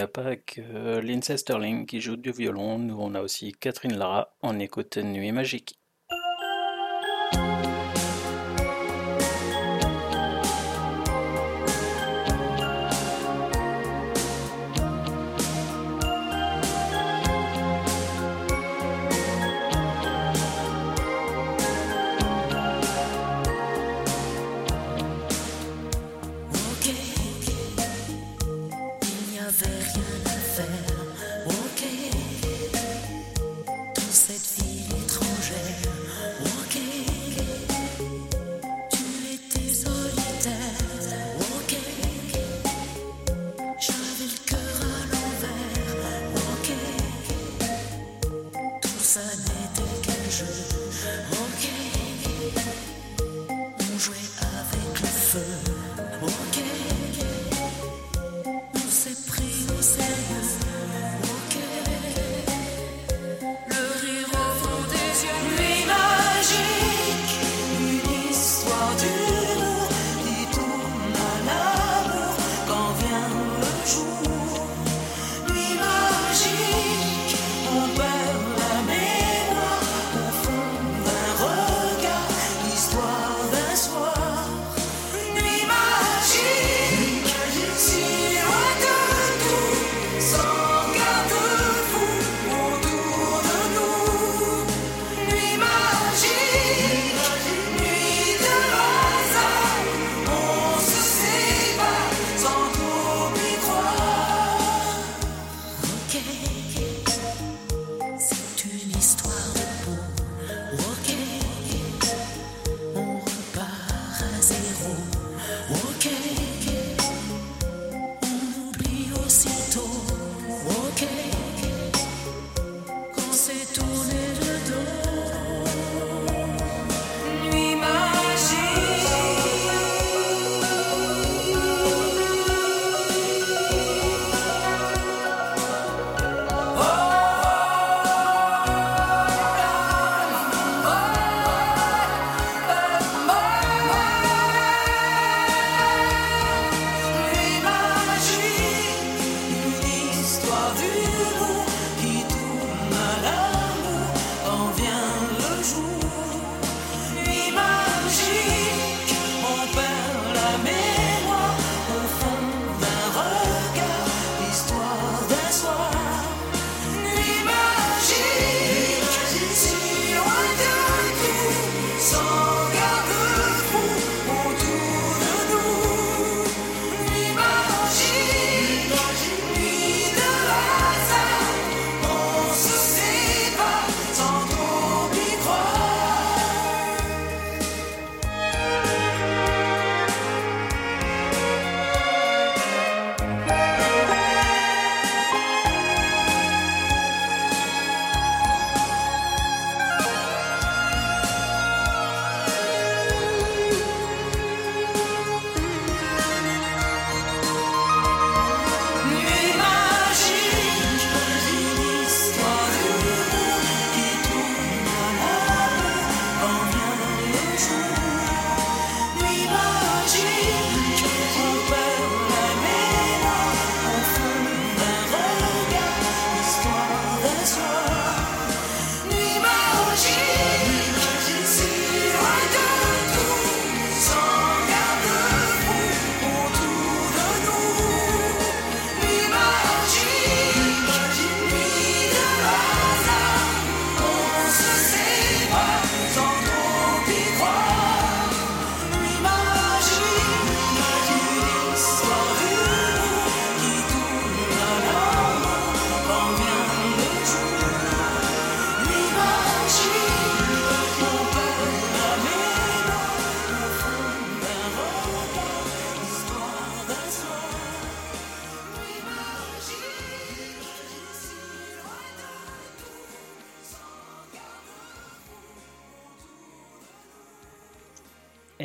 pas que euh, Lindsay Sterling qui joue du violon, nous on a aussi Catherine Lara, en écoute Nuit Magique.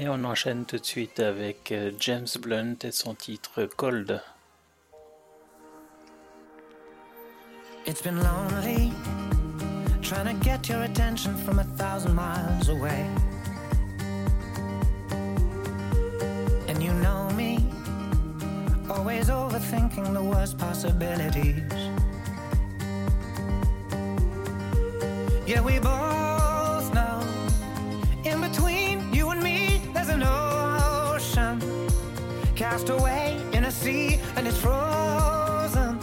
Et on enchaîne tout de suite avec euh, James Blunt et son titre Cold. It's been lonely trying to get your attention from a thousand miles away. And you know me, always overthinking the worst possibilities. Yeah, we both. washed away in a sea and it's frozen.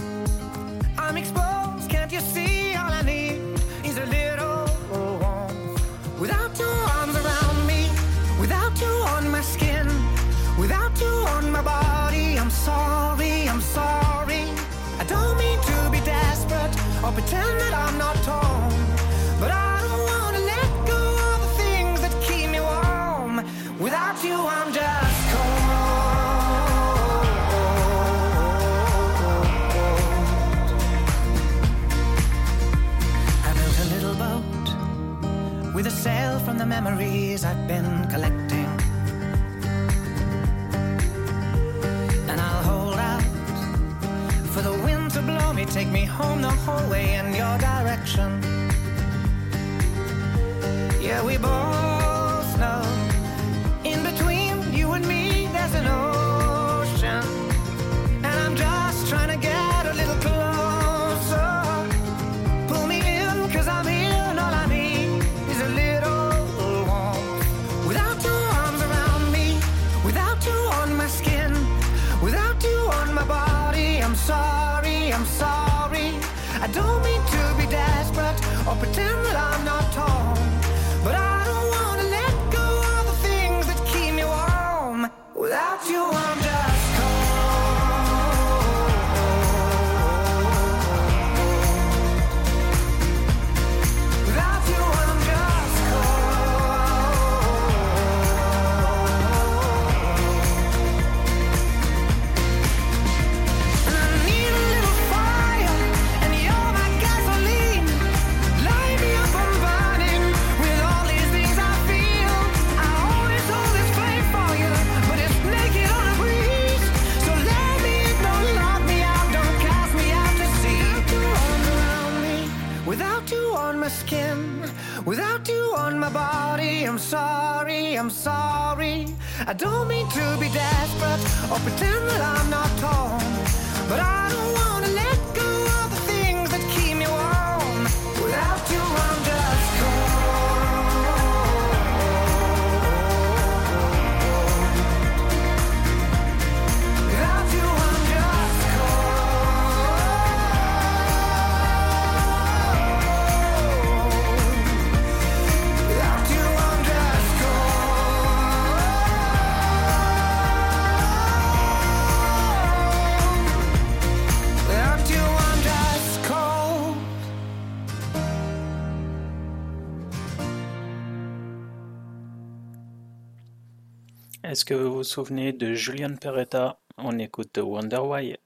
I'm exposed, can't you see? All I need is a little warmth. Without your arms around me, without you on my skin, without you on my body, I'm sorry, I'm sorry. I don't mean to be desperate or pretend that I'm not talking. memories I've been collecting. And I'll hold out for the wind to blow me, take me home the whole way in your direction. Yeah, we both. I don't mean to be desperate or pretend that I'm not tall. Est-ce que vous vous souvenez de Julian Peretta On écoute Wonder Why.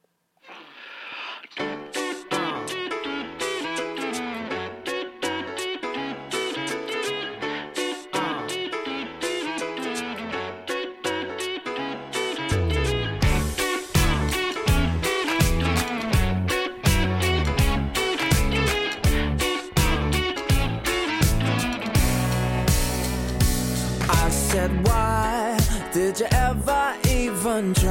one try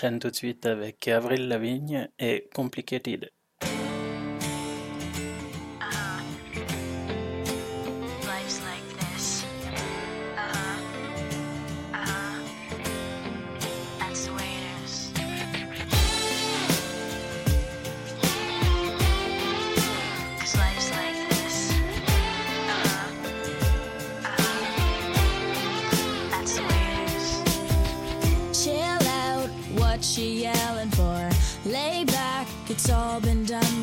enchaîne tout de suite avec Avril Lavigne et Complicated.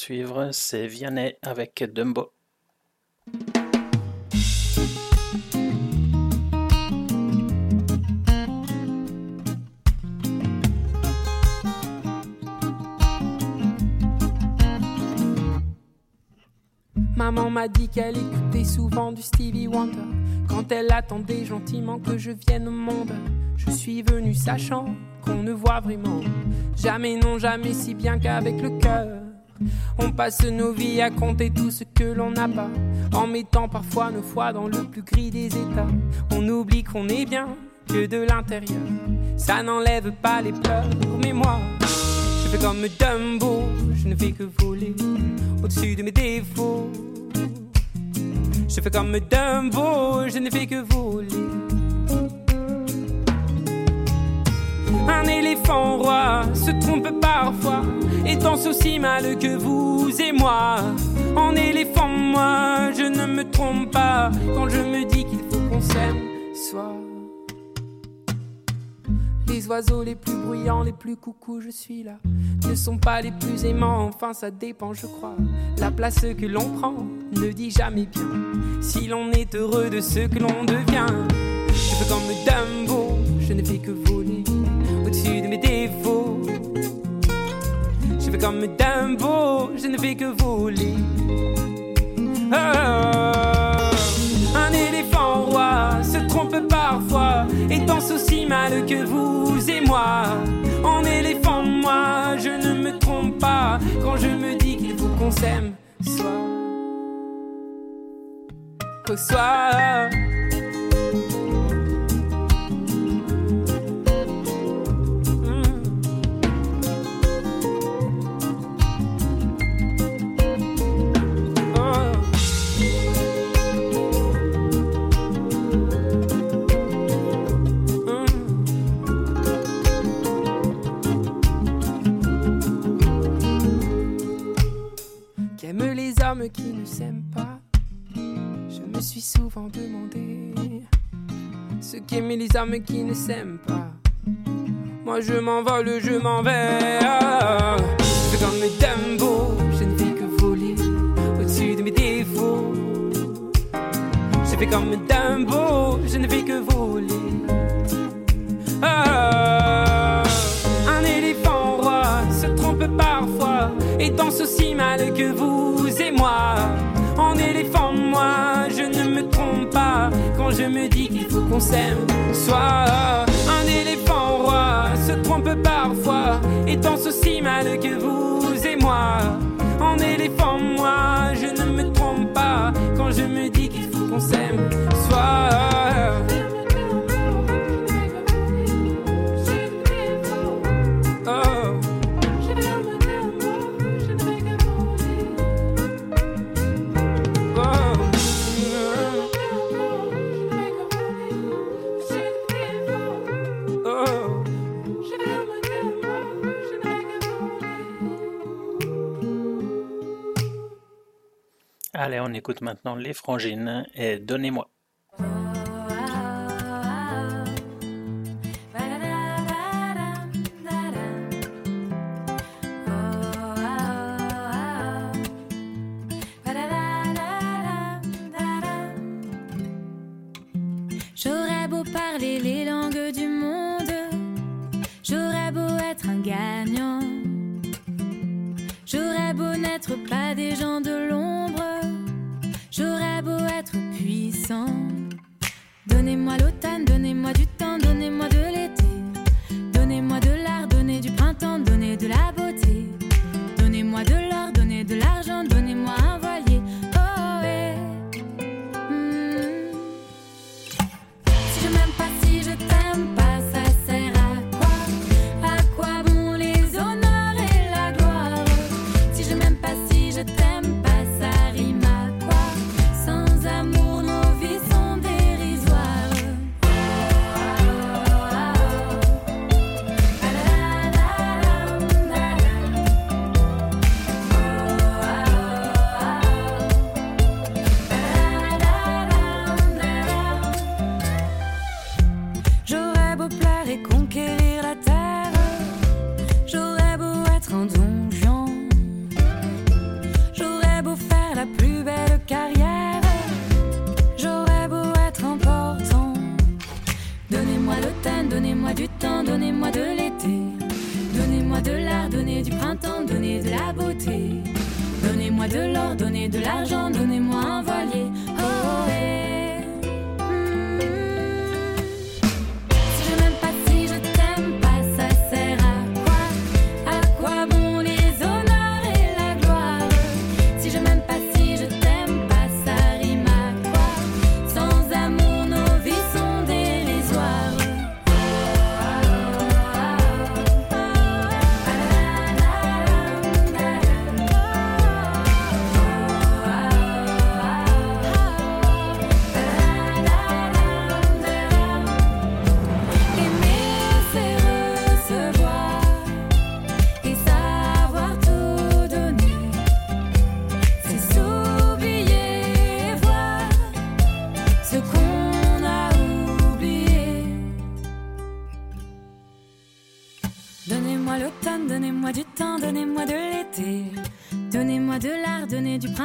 poursuivre, c'est Vianney avec Dumbo. Maman m'a dit qu'elle écoutait souvent du Stevie Wonder. Quand elle attendait gentiment que je vienne au monde, je suis venu sachant qu'on ne voit vraiment jamais, non, jamais si bien qu'avec le cœur. On passe nos vies à compter tout ce que l'on n'a pas, en mettant parfois nos foi dans le plus gris des états. On oublie qu'on est bien que de l'intérieur. Ça n'enlève pas les pleurs, mais moi, je fais comme Dumbo, je ne fais que voler au-dessus de mes défauts. Je fais comme Dumbo, je ne fais que voler. Un éléphant roi se trompe parfois et danse aussi mal que vous et moi. En éléphant, moi, je ne me trompe pas quand je me dis qu'il faut qu'on s'aime. Soit les oiseaux les plus bruyants, les plus coucous, je suis là. Ne sont pas les plus aimants, enfin ça dépend, je crois. La place que l'on prend ne dit jamais bien si l'on est heureux de ce que l'on devient. Je fais comme Dumbo, je ne fais que voler au-dessus de mes défauts. Je fais comme Dumbo, je ne fais que voler. Ah, un éléphant roi se trompe parfois et danse aussi mal que vous et moi. En éléphant, moi, je ne me trompe pas quand je me dis qu'il faut qu'on s'aime. Soit, au soir. qui ne s'aiment pas. Je me suis souvent demandé ce qu'aimaient les âmes qui ne s'aiment pas. Moi je m'envole, je m'en vais. Je fais comme Dumbo, je ne fais que voler au-dessus de mes défauts. Je fais comme Dumbo, je ne fais que voler. Ah, parfois et danse aussi mal que vous et moi. En éléphant, moi, je ne me trompe pas quand je me dis qu'il faut qu'on s'aime. Soit un éléphant roi se trompe parfois et danse aussi mal que vous et moi. En éléphant, moi, je ne me trompe pas quand je me dis qu'il faut qu'on s'aime. Soit Allez, on écoute maintenant Les Frangines et Donnez-moi.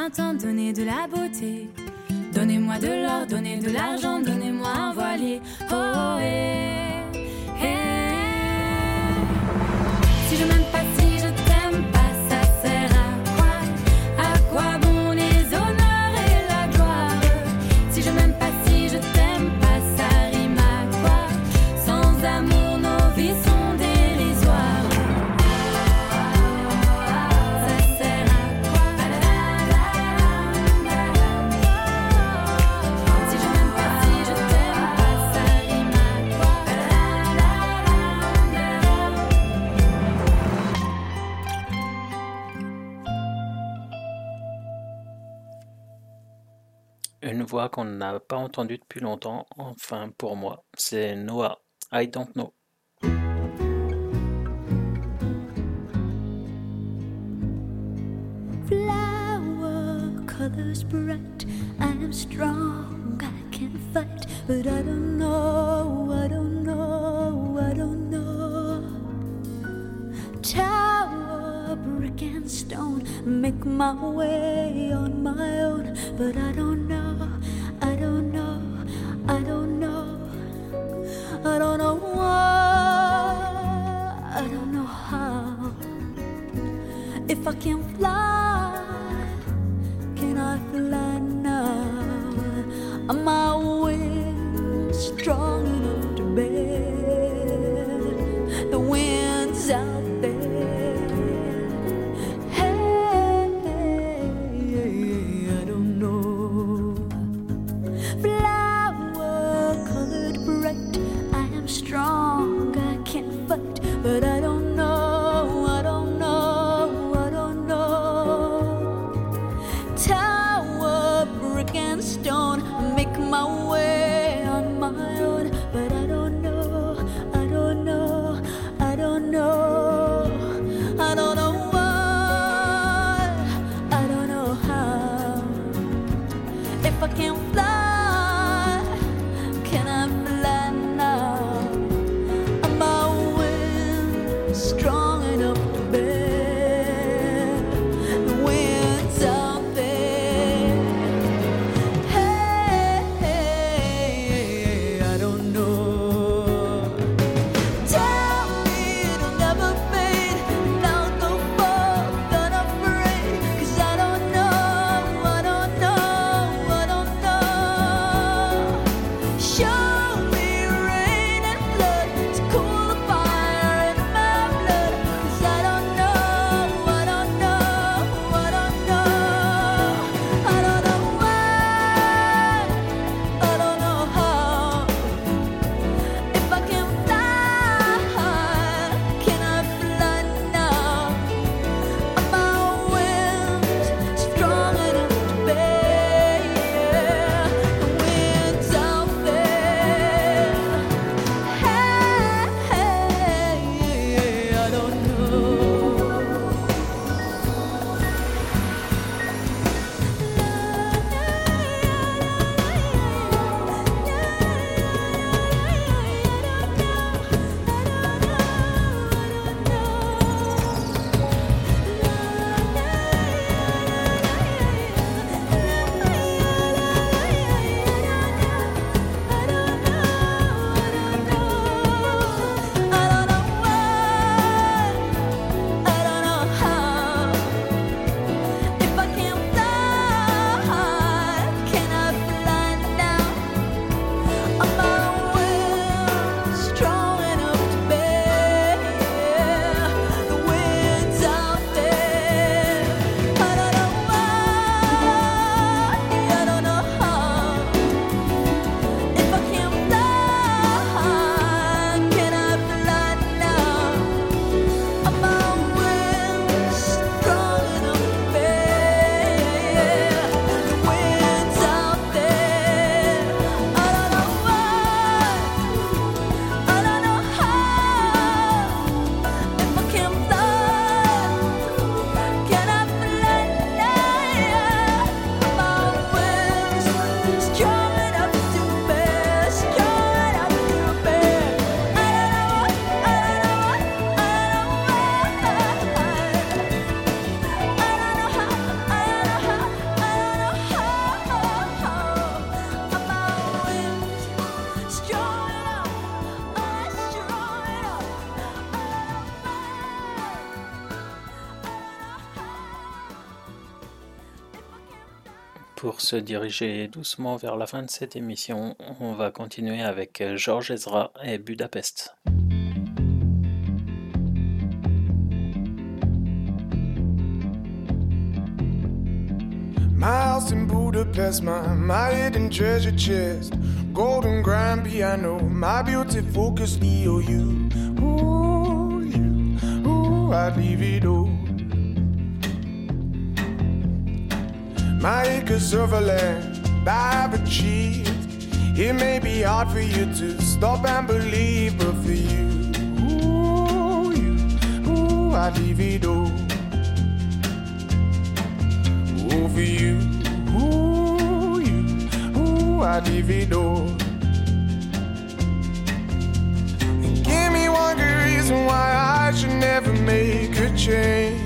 matin donner de la Noah qu'on n'a pas entendu depuis longtemps, enfin pour moi. C'est Noah, I Don't Know. Flower colors bright, I'm strong, I can fight, but I don't know, I don't know, I don't know. Tower, brick and stone, make my way on my own, but I don't know. se diriger doucement vers la fin de cette émission. On va continuer avec euh, Georges Ezra et Budapest. Miles in Budapest, my, my hidden treasure chest. Golden grand piano, my beauty focused EOU. Ooh, you, ooh, I'd leave it all. my acres of land I've achieved. It may be hard for you to stop and believe, but for you, ooh, you, ooh, I'd leave it all. Ooh, for you, ooh, you, ooh, I'd leave it all. Give me one good reason why I should never make a change.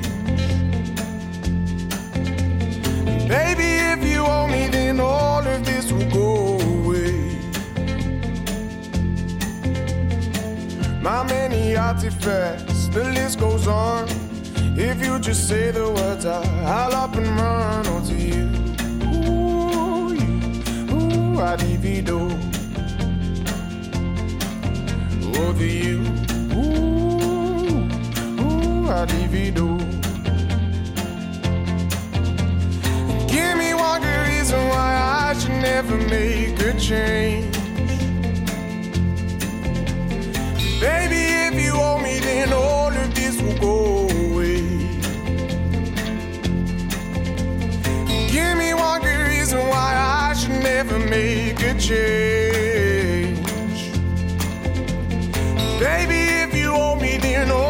Baby, if you owe me, then all of this will go away. My many artifacts, the list goes on. If you just say the words, I, will up and run onto you. Ooh, you, ooh, I. Oh, you, ooh, ooh, I. reason why I should never make a change. Baby, if you owe me, then all of this will go away. Give me one good reason why I should never make a change. Baby, if you owe me, then all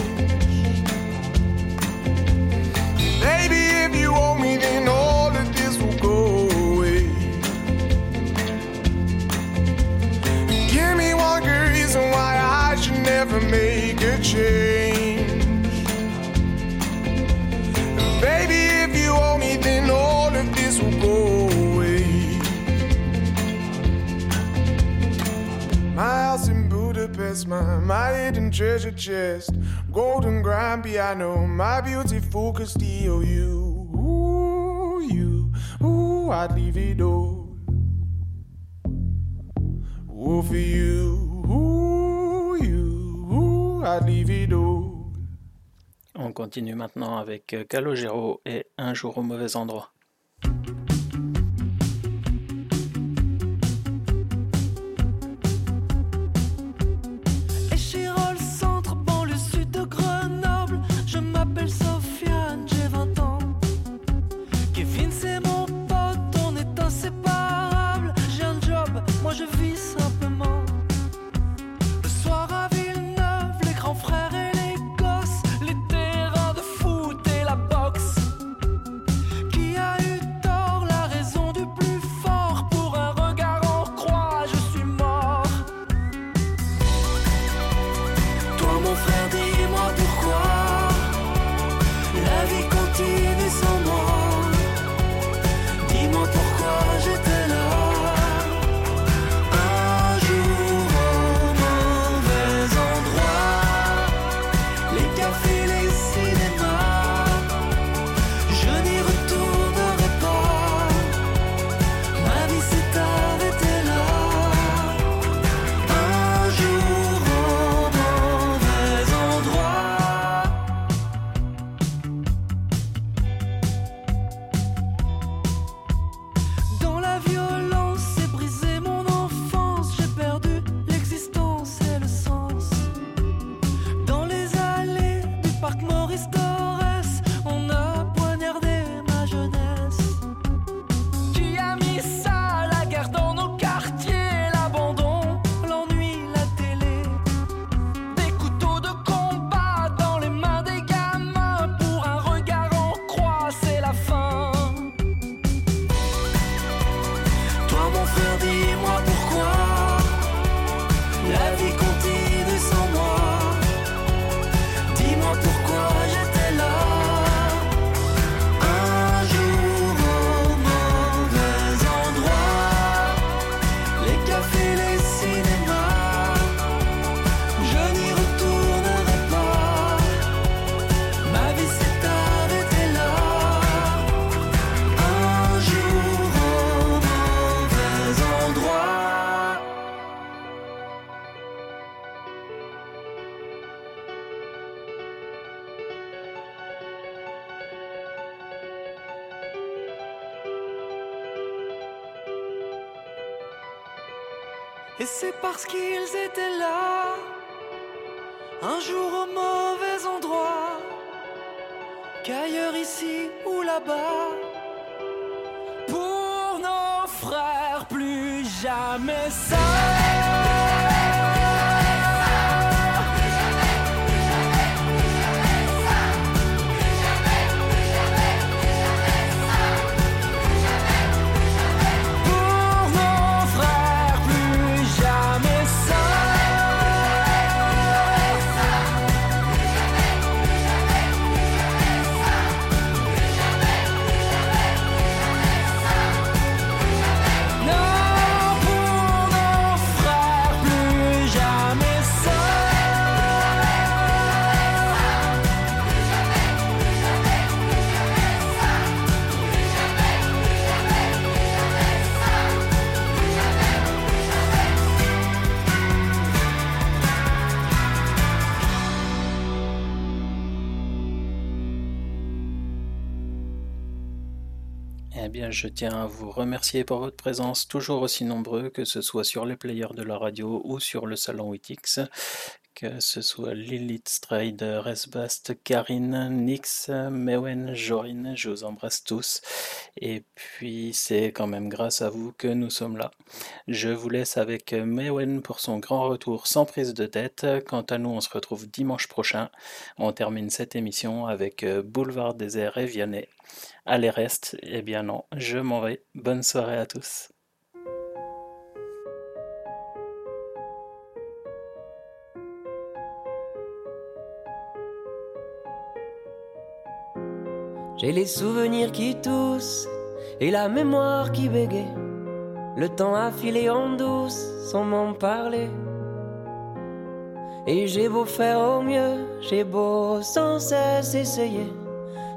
Never make a change. Baby, if you owe me, then all of this will go away. My house in Budapest, my, my hidden treasure chest, golden grand piano, my beautiful Castillo, you, you, I'd leave it all. Ooh, for you, On continue maintenant avec euh, Calogero et Un jour au mauvais endroit. Je tiens à vous remercier pour votre présence, toujours aussi nombreux, que ce soit sur les players de la radio ou sur le salon 8X, que ce soit Lilith Strider, Resbast, Karine, Nix, Mewen, Jorine, je vous embrasse tous. Et puis, c'est quand même grâce à vous que nous sommes là. Je vous laisse avec Mewen pour son grand retour sans prise de tête. Quant à nous, on se retrouve dimanche prochain. On termine cette émission avec Boulevard Désert et Vianney. Allez, reste. Eh bien non, je m'en vais. Bonne soirée à tous. J'ai les souvenirs qui toussent et la mémoire qui bégaye. Le temps a filé en douce sans m'en parler. Et j'ai beau faire au mieux, j'ai beau sans cesse essayer.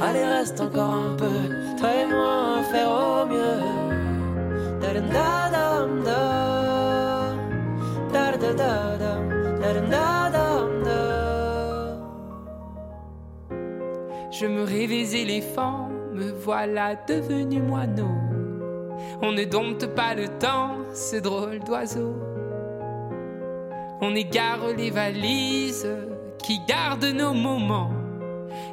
allez reste encore un peu. Toi et moi faire au mieux. Je me rêvais éléphant, me voilà devenu moineau. On ne dompte pas le temps, ce drôle d'oiseau. On égare les valises qui gardent nos moments